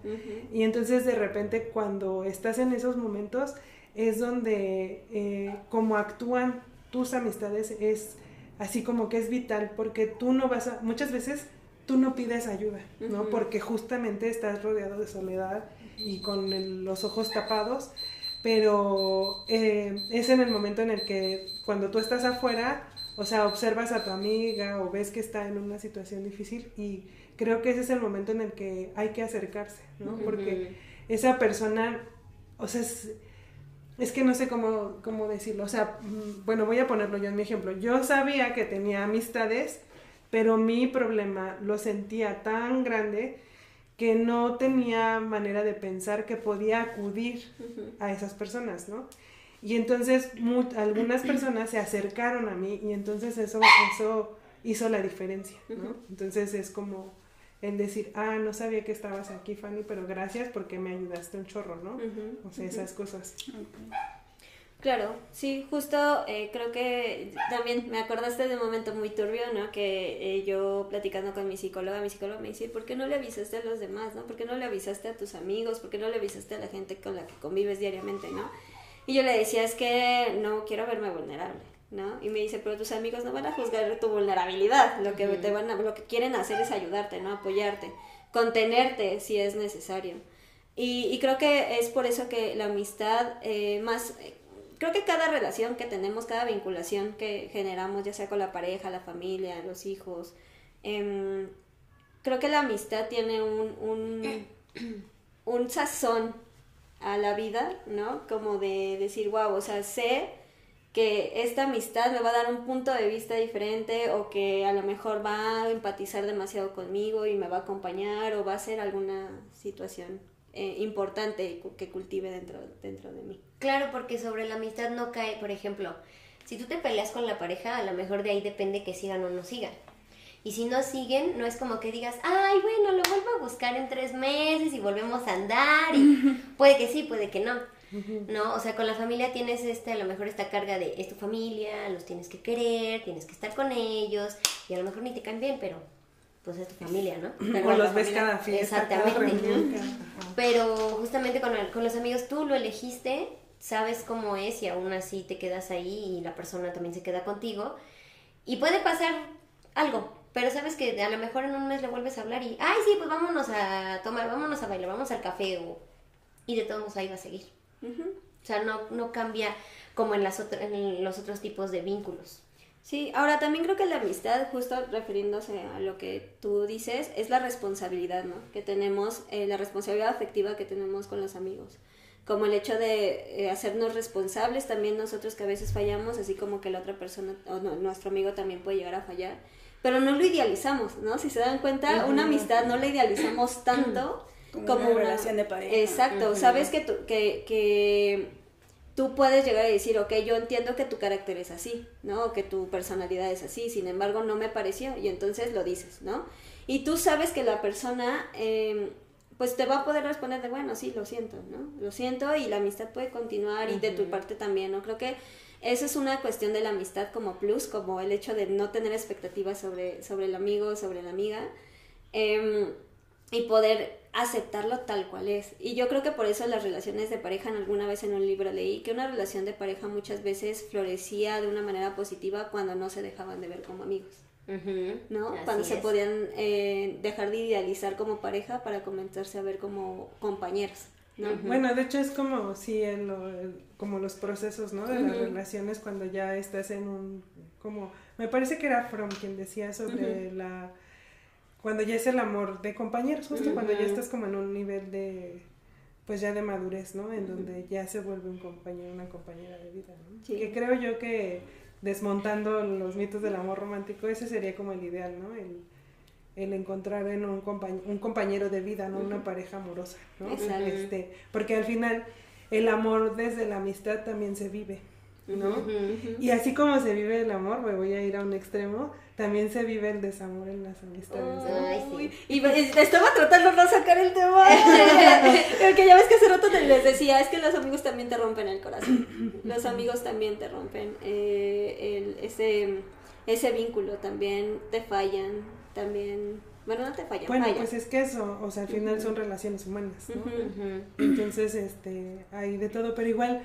Y entonces de repente cuando estás en esos momentos es donde eh, como actúan tus amistades es así como que es vital porque tú no vas a, muchas veces tú no pides ayuda, ¿no? Porque justamente estás rodeado de soledad y con los ojos tapados, pero eh, es en el momento en el que cuando tú estás afuera, o sea, observas a tu amiga o ves que está en una situación difícil y creo que ese es el momento en el que hay que acercarse, ¿no? Porque esa persona, o sea, es, es que no sé cómo, cómo decirlo. O sea, mm, bueno, voy a ponerlo yo en mi ejemplo. Yo sabía que tenía amistades, pero mi problema lo sentía tan grande que no tenía manera de pensar que podía acudir a esas personas, ¿no? Y entonces algunas personas se acercaron a mí y entonces eso, eso hizo la diferencia, ¿no? Entonces es como en decir, ah, no sabía que estabas aquí, Fanny, pero gracias porque me ayudaste un chorro, ¿no? o sea, esas cosas. Claro, sí, justo eh, creo que también me acordaste de un momento muy turbio, ¿no? Que eh, yo platicando con mi psicóloga, mi psicóloga me dice, ¿por qué no le avisaste a los demás, ¿no? ¿Por qué no le avisaste a tus amigos? ¿Por qué no le avisaste a la gente con la que convives diariamente, ¿no? Y yo le decía, es que no quiero verme vulnerable. ¿No? Y me dice, pero tus amigos no van a juzgar tu vulnerabilidad, lo que, te van a, lo que quieren hacer es ayudarte, ¿no? Apoyarte, contenerte si es necesario. Y, y creo que es por eso que la amistad eh, más... Creo que cada relación que tenemos, cada vinculación que generamos, ya sea con la pareja, la familia, los hijos, em, creo que la amistad tiene un, un, un sazón a la vida, ¿no? Como de decir, wow, o sea, sé que esta amistad me va a dar un punto de vista diferente o que a lo mejor va a empatizar demasiado conmigo y me va a acompañar o va a ser alguna situación eh, importante que cultive dentro, dentro de mí. Claro, porque sobre la amistad no cae, por ejemplo, si tú te peleas con la pareja, a lo mejor de ahí depende que sigan o no sigan. Y si no siguen, no es como que digas, ay, bueno, lo vuelvo a buscar en tres meses y volvemos a andar. Y puede que sí, puede que no. ¿No? O sea, con la familia tienes este, a lo mejor esta carga de es tu familia, los tienes que querer, tienes que estar con ellos, y a lo mejor ni te caen bien, pero pues es tu familia, ¿no? o los ves cada fiesta. Exactamente. pero justamente con, con los amigos tú lo elegiste, sabes cómo es y aún así te quedas ahí y la persona también se queda contigo. Y puede pasar algo, pero sabes que a lo mejor en un mes le vuelves a hablar y, ay, sí, pues vámonos a tomar, vámonos a bailar, vamos al café, o... y de todos modos ahí va a seguir. O sea, no, no cambia como en, las en los otros tipos de vínculos. Sí, ahora también creo que la amistad, justo refiriéndose a lo que tú dices, es la responsabilidad, ¿no? Que tenemos, eh, la responsabilidad afectiva que tenemos con los amigos. Como el hecho de eh, hacernos responsables también nosotros que a veces fallamos, así como que la otra persona o nuestro amigo también puede llegar a fallar. Pero no lo idealizamos, ¿no? Si se dan cuenta, una amistad no la idealizamos tanto como, una, relación de pareja. Exacto, sabes que tú, que, que tú puedes llegar a decir, ok, yo entiendo que tu carácter es así, ¿no? que tu personalidad es así, sin embargo no me pareció y entonces lo dices, ¿no? Y tú sabes que la persona, em, pues te va a poder responder de, bueno, sí, lo siento, ¿no? Lo siento y la amistad puede continuar y de tu parte también, ¿no? Creo que eso es una cuestión de la amistad como plus, como el hecho de no tener expectativas sobre, sobre el amigo, sobre la amiga. Eh, y poder aceptarlo tal cual es. Y yo creo que por eso las relaciones de pareja, en alguna vez en un libro leí que una relación de pareja muchas veces florecía de una manera positiva cuando no se dejaban de ver como amigos. ¿no? así Cuando se podían eh, dejar de idealizar como pareja para comenzarse a ver como compañeros, ¿no? Bueno, de hecho es como sí, el- el- como los procesos, ¿no? De las relaciones cuando ya estás en un, como, me parece que era From quien decía sobre la, cuando ya es el amor de compañeros, justo cuando ya estás como en un nivel de, pues ya de madurez, ¿no? En donde ya se vuelve un compañero, una compañera de vida, ¿no? Sí. Que creo yo que desmontando los mitos del amor romántico, ese sería como el ideal, ¿no? El, el encontrar en un, compañ- un compañero de vida, no una pareja amorosa, ¿no? Exacto. Este, porque al final el amor desde la amistad también se vive, ¿no? Y así como se vive el amor, me voy a ir a un extremo, también se vive el desamor en las amistades. Y estaba tratando de sacar el tema. Porque ya ves que hace rato te- les decía, es que los amigos también te rompen el corazón. Los amigos también te rompen eh, el- ese, ese vínculo, también te fallan, también... Bueno, no te fallan, Bueno, pues es que eso, o sea, al final son relaciones humanas, ¿no? Entonces, este, hay de todo, pero igual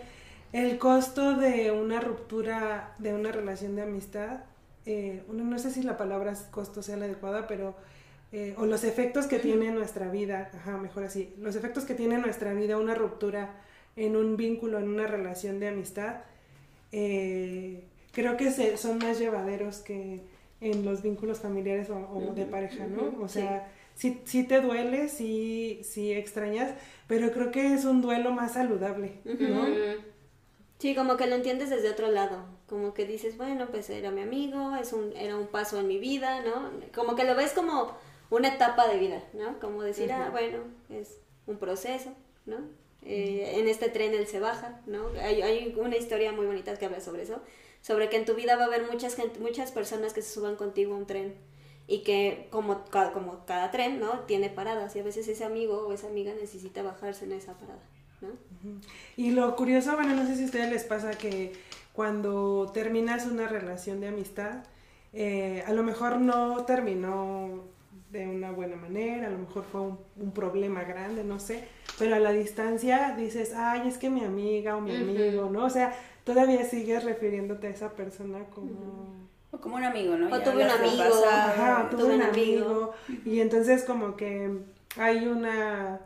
el costo de una ruptura de una relación de amistad, eh, uno- no sé si la palabra costo sea la adecuada, pero, eh, o los efectos que tiene en nuestra vida, ajá, mejor así, los efectos que tiene en nuestra vida una ruptura en un vínculo, en una relación de amistad, eh, creo que se, son más llevaderos que en los vínculos familiares o, o de pareja, ¿no? O sea, sí, sí te duele, sí, sí extrañas, pero creo que es un duelo más saludable, ¿no? Ujú. Sí, como que lo entiendes desde otro lado, como que dices, bueno, pues era mi amigo, es un, era un paso en mi vida, ¿no? Como que lo ves como una etapa de vida, ¿no? Como decir, ah, bueno, es un proceso, ¿no? Eh, en este tren él se baja, ¿no? Hay, hay una historia muy bonita que habla sobre eso, sobre que en tu vida va a haber muchas, gente, muchas personas que se suban contigo a un tren y que como, como cada tren, ¿no? Tiene paradas y a veces ese amigo o esa amiga necesita bajarse en esa parada, ¿no? Y lo curioso, bueno, no sé si a ustedes les pasa que cuando terminas una relación de amistad, eh, a lo mejor no terminó de una buena manera, a lo mejor fue un, un problema grande, no sé, pero a la distancia dices, ay, es que mi amiga o mi amigo, ¿no? O sea, todavía sigues refiriéndote a esa persona como... O como un amigo, ¿no? O Ya tuve un amigo. pasado. Ajá, tuve tuve un un amigo. amigo. Y entonces como que hay una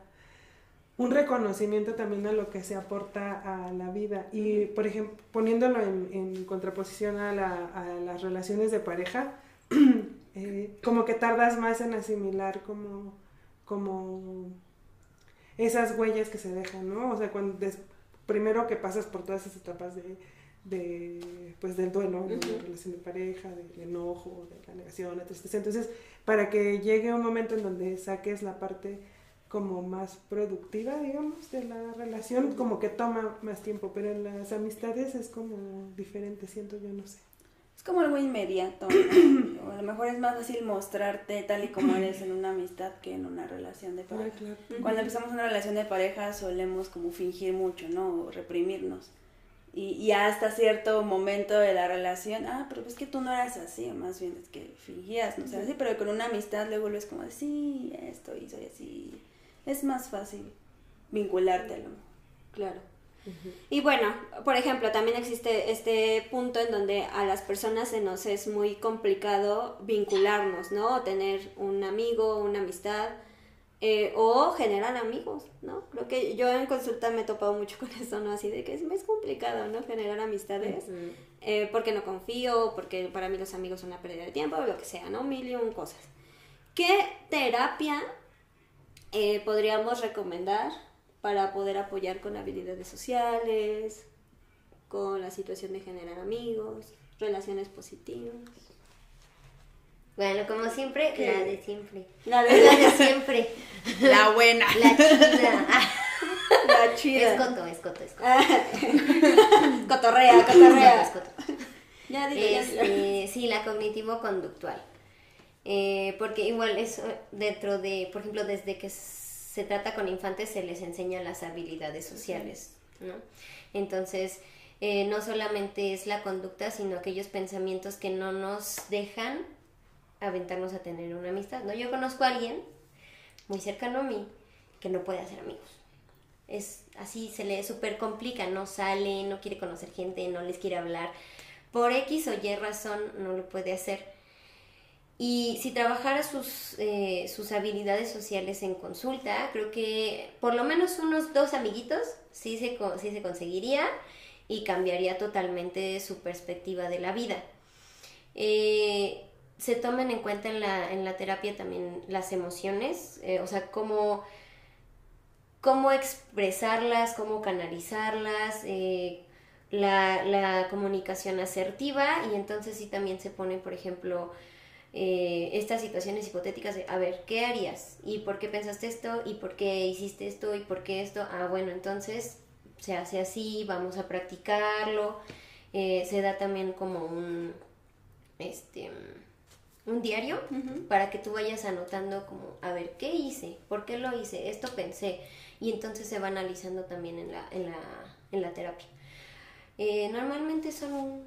un reconocimiento también a lo que se aporta a la vida. Y por ejemplo, poniéndolo en, en contraposición a, la- a las relaciones de pareja, eh, como que tardas más en asimilar como, como esas huellas que se dejan, ¿no? O sea, cuando des- primero que pasas por todas esas etapas de, de pues del duelo, de la relación de pareja, del enojo, de la negación, la tristeza. Entonces, para que llegue un momento en donde saques la parte como más productiva, digamos, de la relación, como que toma más tiempo, pero en las amistades es como diferente, siento yo, no sé. Es como algo inmediato. ¿no? O a lo mejor es más fácil mostrarte tal y como eres en una amistad que en una relación de pareja. claro. Cuando empezamos una relación de pareja solemos como fingir mucho, ¿no? O reprimirnos. Y, y hasta cierto momento de la relación, ah, pero es que tú no eras así, más bien es que fingías, no sé, así, pero con una amistad luego es como de, sí, esto y soy así. Es más fácil vincularte a lo mejor. Claro. Y bueno, por ejemplo, también existe este punto en donde a las personas se nos es muy complicado vincularnos, ¿no? O tener un amigo, una amistad, eh, o generar amigos, ¿no? Creo que yo en consulta me he topado mucho con eso, ¿no? Así de que es más complicado, ¿no? Generar amistades, eh, porque no confío, porque para mí los amigos son una pérdida de tiempo, o lo que sea, ¿no? Mil y un cosas. ¿Qué terapia eh, podríamos recomendar para poder apoyar con habilidades sociales, con la situación de generar amigos, relaciones positivas. Bueno, como siempre, la de siempre. La La de de siempre. La buena. La chida. La es chida. coto, es coto, es coto. Ah. cotorrea, cotorrea. Es coto. Ya dije, ya dije. Este, sí, la cognitivo-conductual. Eh, porque igual eso dentro de, por ejemplo, desde que se trata con infantes se les enseña las habilidades sociales, ¿no? Entonces, eh, no solamente es la conducta, sino aquellos pensamientos que no nos dejan aventarnos a tener una amistad, ¿no? Yo conozco a alguien muy cercano a mí que no puede hacer amigos. Es así, se le súper complica, no sale, no quiere conocer gente, no les quiere hablar. Por X o Y razón no lo puede hacer. Y si trabajara sus, eh, sus habilidades sociales en consulta, creo que por lo menos unos dos amiguitos sí se, sí se conseguiría y cambiaría totalmente su perspectiva de la vida. Eh, se tomen en cuenta en la, en la terapia también las emociones, eh, o sea, cómo, cómo expresarlas, cómo canalizarlas, la, la, comunicación asertiva y entonces sí también se pone, por ejemplo, eh, estas situaciones hipotéticas de, a ver, ¿qué harías? ¿Y por qué pensaste esto? ¿Y por qué hiciste esto? ¿Y por qué esto? Ah, bueno, entonces se hace así, vamos a practicarlo. Eh, se da también como un, este, un diario para que tú vayas anotando como, a ver, ¿qué hice? ¿Por qué lo hice? Esto pensé. Y entonces se va analizando también en la, en la, en la terapia. Eh, normalmente son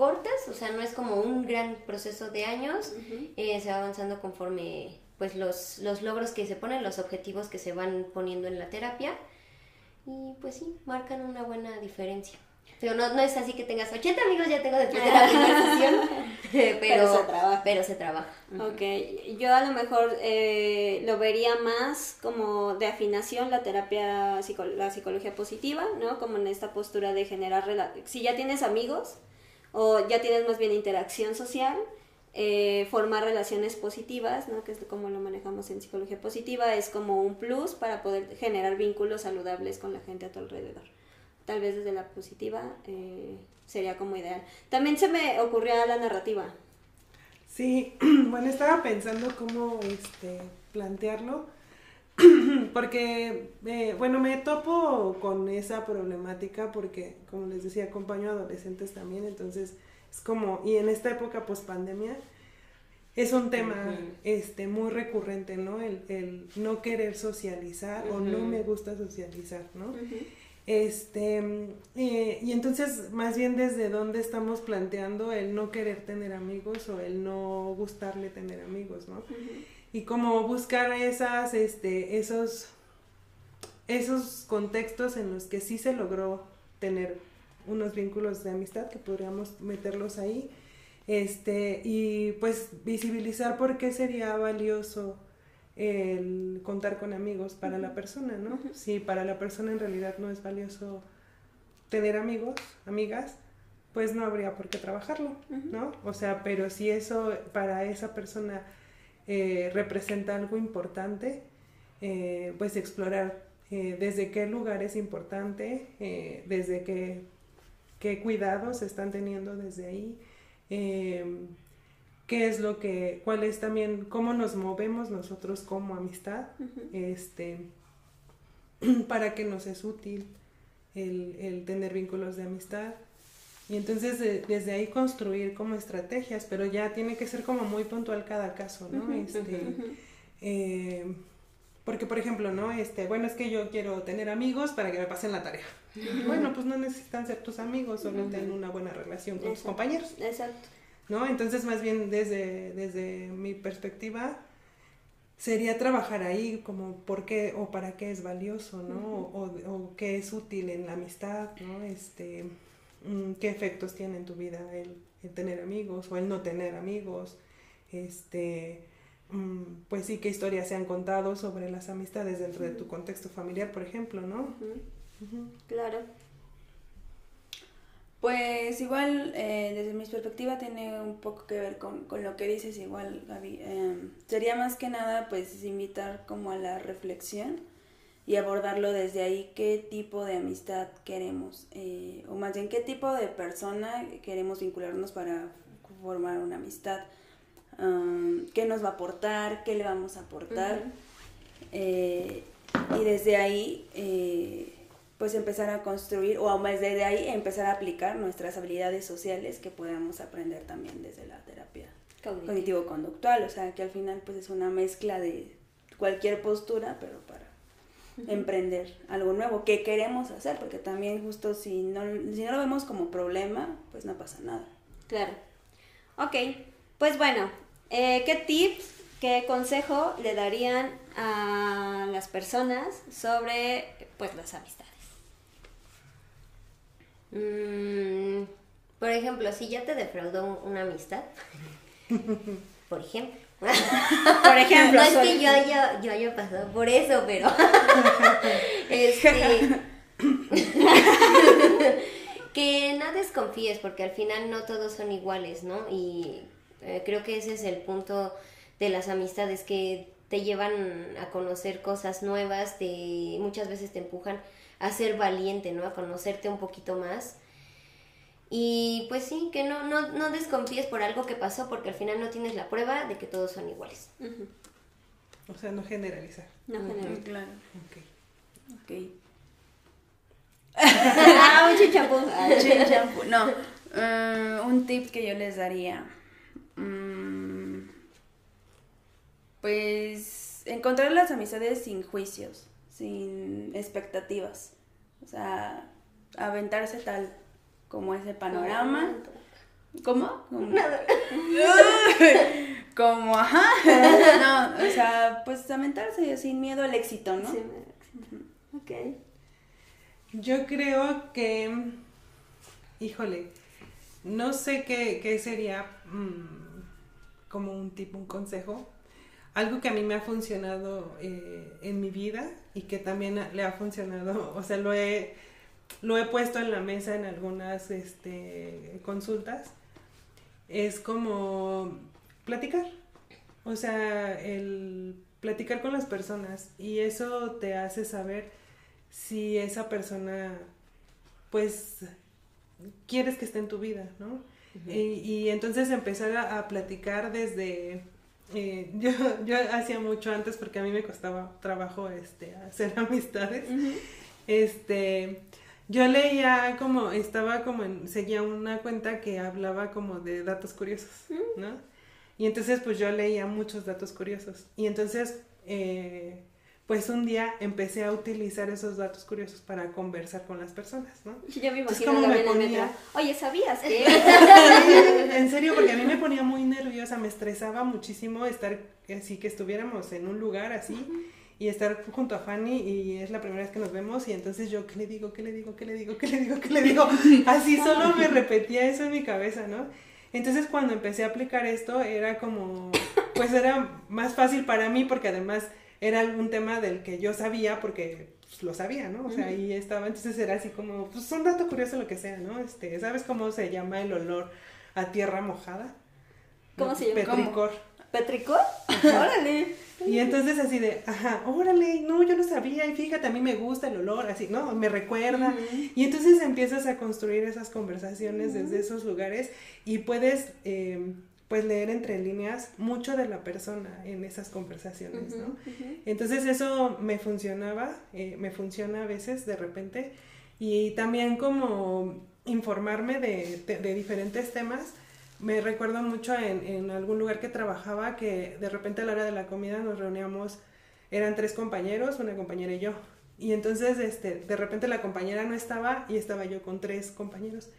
cortas, o sea, no es como un gran proceso de años, eh, se va avanzando conforme pues los, los logros que se ponen, los objetivos que se van poniendo en la terapia y pues sí, marcan una buena diferencia. Pero no, no es así que tengas 80 amigos, ya tengo después de la primera sesión, pero, se trabaja. Pero se trabaja. Ok, yo a lo mejor eh, lo vería más como de afinación la terapia, la psicología positiva, ¿no? Como en esta postura de generar, si ya tienes amigos, o ya tienes más bien interacción social, eh, formar relaciones positivas, ¿no? que es como lo manejamos en psicología positiva, es como un plus para poder generar vínculos saludables con la gente a tu alrededor. Tal vez desde la positiva eh, sería como ideal. También se me ocurría la narrativa. Sí, bueno, estaba pensando cómo este, plantearlo, porque, eh, bueno, me topo con esa problemática porque, como les decía, acompaño a adolescentes también, entonces es como, y en esta época post pandemia, es un tema este, muy recurrente, ¿no? El, el no querer socializar o no me gusta socializar, ¿no? Este, eh, y entonces, más bien desde dónde estamos planteando el no querer tener amigos o el no gustarle tener amigos, ¿no? Y como buscar esas, este, esos, esos contextos en los que sí se logró tener unos vínculos de amistad que podríamos meterlos ahí, este, y pues visibilizar por qué sería valioso el contar con amigos para la persona, ¿no? Si para la persona en realidad no es valioso tener amigos, amigas, pues no habría por qué trabajarlo, ¿no? O sea, pero si eso para esa persona eh, representa algo importante, eh, pues explorar eh, desde qué lugar es importante, desde qué, qué, cuidados están teniendo desde ahí, qué es lo que, cuál es también, cómo nos movemos nosotros como amistad, este, para que nos es útil el, el tener vínculos de amistad. Y entonces desde ahí construir como estrategias, pero ya tiene que ser como muy puntual cada caso, ¿no? este, eh, porque, por ejemplo, ¿no? Este, bueno, es que yo quiero tener amigos para que me pasen la tarea. Bueno, pues no necesitan ser tus amigos, solo tener una buena relación con tus compañeros. Exacto. ¿No? Entonces, más bien desde, desde mi perspectiva, sería trabajar ahí como por qué o para qué es valioso, ¿no? o, o, qué es útil en la amistad, ¿no? Este, qué efectos tiene en tu vida el, tener amigos o el no tener amigos, este, mm, pues sí, qué historias se han contado sobre las amistades dentro de tu contexto familiar, por ejemplo, ¿no? Claro. Pues igual, eh, desde mi perspectiva, tiene un poco que ver con, lo que dices, igual, Gaby. Em, sería más que nada, pues, invitar como a la reflexión y abordarlo desde ahí, qué tipo de amistad queremos, eh, o más bien qué tipo de persona queremos vincularnos para formar una amistad, qué nos va a aportar, qué le vamos a aportar, eh, y desde ahí, eh, pues empezar a construir, o más desde ahí empezar a aplicar nuestras habilidades sociales que podamos aprender también desde la terapia cognitivo-conductual, o sea, que al final pues es una mezcla de cualquier postura, pero para emprender algo nuevo, que queremos hacer, porque también justo si no, si no lo vemos como problema, pues no pasa nada. Claro. Ok, pues bueno, eh, ¿qué tips, qué consejo le darían a las personas sobre pues las amistades? Mm, por ejemplo, si ya te defraudó una amistad, por ejemplo. Por ejemplo, no es que yo haya, yo haya pasado por eso, pero este, que no desconfíes porque al final no todos son iguales, ¿no? Y eh, creo que ese es el punto de las amistades que te llevan a conocer cosas nuevas, te muchas veces te empujan a ser valiente, ¿no? A conocerte un poquito más. Y pues sí, que no, no, no desconfíes por algo que pasó porque al final no tienes la prueba de que todos son iguales. O sea, no generalizar. No general. Claro, Ok. ok. ah, un chichampú. Chin champú. No, eh, un tip que yo les daría. mm, pues encontrar las amistades sin juicios, sin expectativas. O sea, aventarse tal como ese panorama. ¿Cómo? Como, como ajá. No, o sea, pues aventarse sin miedo al éxito, ¿no? Sí, me- Ok. Yo creo que, híjole, no sé qué, qué sería mm, como un tipo, un consejo. Algo que a mí me ha funcionado eh, en mi vida y que también le ha funcionado, o sea, lo he, lo he puesto en la mesa en algunas este, consultas, es como platicar. O sea, el platicar con las personas y eso te hace saber si esa persona, pues, quieres que esté en tu vida, ¿no? y, y entonces empezar a, a platicar desde... eh, yo, yo hacía mucho antes porque a mí me costaba trabajo este, hacer amistades. Este, yo leía como, estaba como en, seguía una cuenta que hablaba como de datos curiosos, ¿no? Y entonces pues yo leía muchos datos curiosos. Y entonces, eh, pues un día empecé a utilizar esos datos curiosos para conversar con las personas, ¿no? Yo me imagino ¿cómo a me ponía? Oye, ¿sabías que? en serio, porque a mí me ponía muy nerviosa, me estresaba muchísimo estar así, que estuviéramos en un lugar así y estar junto a Fanny y es la primera vez que nos vemos y entonces yo, ¿qué le digo? ¿Qué le digo? ¿Qué le digo? ¿Qué le digo? ¿Qué le digo? Así solo me repetía eso en mi cabeza, ¿no? Entonces cuando empecé a aplicar esto era como, pues era más fácil para mí porque además era algún tema del que yo sabía porque pues, lo sabía, ¿no? O sea, ahí estaba, entonces era así como, pues un dato curioso lo que sea, ¿no? Este, ¿sabes cómo se llama el olor a tierra mojada? ¿Cómo se llama? Petricor. ¿Petricor? Órale. Y entonces así de, ajá, órale, no, yo no sabía, y fíjate, a mí me gusta el olor, así, ¿no? Me recuerda. Y entonces empiezas a construir esas conversaciones desde esos lugares y puedes, eh, pues, leer entre líneas mucho de la persona en esas conversaciones, ¿no? Entonces eso me funcionaba, eh, me funciona a veces de repente, y también como informarme de, de- de diferentes temas. Me recuerdo mucho en, en algún lugar que trabajaba que de repente a la hora de la comida nos reuníamos, eran tres compañeros, una compañera y yo. Y entonces este, de repente la compañera no estaba y estaba yo con tres compañeros.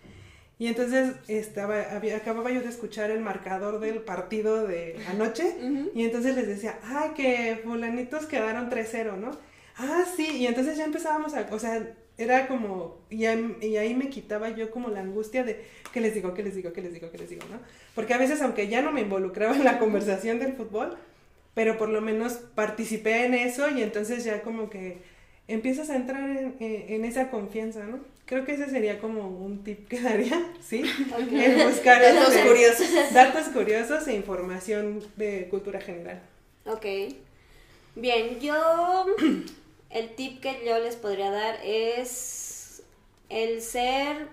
Y entonces estaba, había, acababa yo de escuchar el marcador del partido de anoche y entonces les decía, ah, que fulanitos quedaron 3-0, ¿no? Ah, sí, y entonces ya empezábamos a, o sea, era como, y, ahí- y ahí me quitaba yo como la angustia de, ¿qué les digo, qué les digo, qué les digo, qué les digo, ¿no? Porque a veces, aunque ya no me involucraba en la conversación del fútbol, pero por lo menos participé en eso y entonces ya como que empiezas a entrar en, en- en esa confianza, ¿no? Creo que ese sería como un tip que daría, ¿sí? El buscar Datos curiosos. datos curiosos e información de cultura general. Ok. Bien, yo el tip que yo les podría dar es el ser,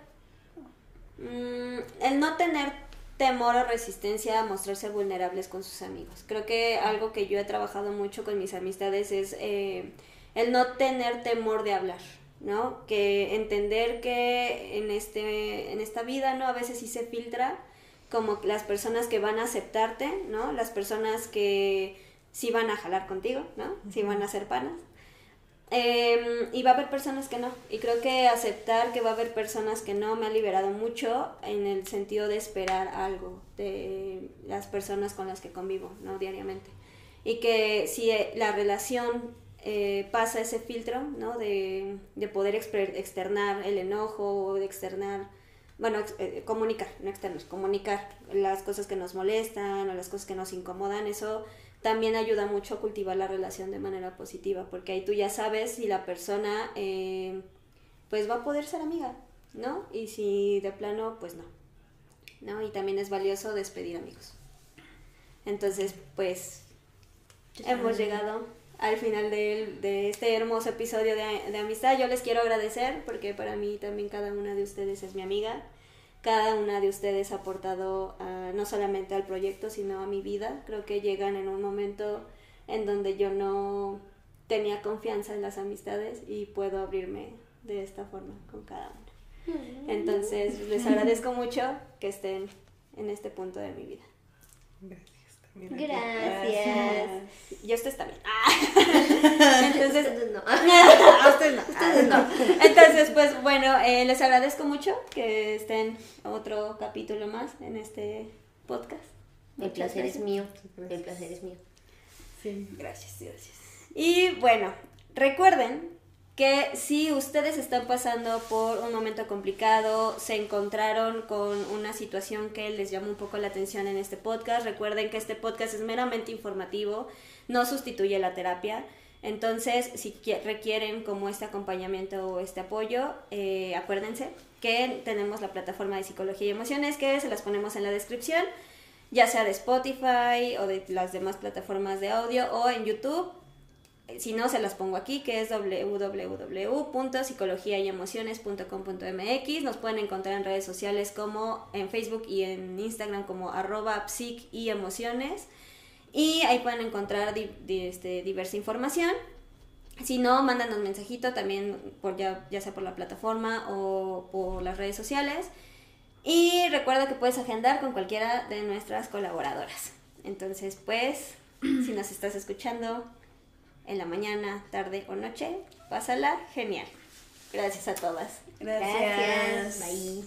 mm, el no tener temor o resistencia a mostrarse vulnerables con sus amigos. Creo que algo que yo he trabajado mucho con mis amistades es eh, el no tener temor de hablar, ¿no? Que entender que en este, en esta vida, ¿no? A veces sí se filtra como las personas que van a aceptarte, ¿no? Las personas que sí van a jalar contigo, ¿no? Sí van a ser panas. Eh, y va a haber personas que no. Y creo que aceptar que va a haber personas que no me ha liberado mucho en el sentido de esperar algo de las personas con las que convivo, ¿no? Diariamente. Y que si eh, la relación eh, pasa ese filtro, ¿no? De, de poder externar el enojo o de externar bueno, eh, comunicar, no externos, comunicar las cosas que nos molestan o las cosas que nos incomodan, eso también ayuda mucho a cultivar la relación de manera positiva, porque ahí tú ya sabes si la persona eh, pues va a poder ser amiga, ¿no? Y si de plano, pues no, ¿no? Y también es valioso despedir amigos. Entonces, pues hemos llegado al final de, de este hermoso episodio de, de, amistad. Yo les quiero agradecer porque para mí también cada una de ustedes es mi amiga. Cada una de ustedes ha aportado no solamente al proyecto, sino a mi vida. Creo que llegan en un momento en donde yo no tenía confianza en las amistades y puedo abrirme de esta forma con cada una. Mm. Entonces, les agradezco mucho que estén en este punto de mi vida. Gracias. Gracias. Y ustedes también. Entonces, Ustedes no. ustedes no. Entonces, pues bueno, eh, les agradezco mucho que estén otro capítulo más en este podcast. El placer es mío. El placer es mío. Sí. Gracias, gracias. Y bueno, recuerden que si ustedes están pasando por un momento complicado, se encontraron con una situación que les llamó un poco la atención en este podcast, recuerden que este podcast es meramente informativo, no sustituye la terapia. Entonces, si requieren como este acompañamiento o este apoyo, eh, acuérdense que tenemos la plataforma de psicología y emociones que se las ponemos en la descripción, ya sea de Spotify o de las demás plataformas de audio o en YouTube si no, se las pongo aquí, que es www.psicologiayemociones.com.mx. Nos pueden encontrar en redes sociales como en Facebook y en Instagram como arroba psic y emociones. Y ahí pueden encontrar este, diversa información. Si no, mándanos mensajito también, por ya, ya sea por la plataforma o por las redes sociales. Y recuerda que puedes agendar con cualquiera de nuestras colaboradoras. Entonces, pues, si nos estás escuchando, en la mañana, tarde o noche. Pásala genial. Gracias a todas. Gracias. Gracias. Bye.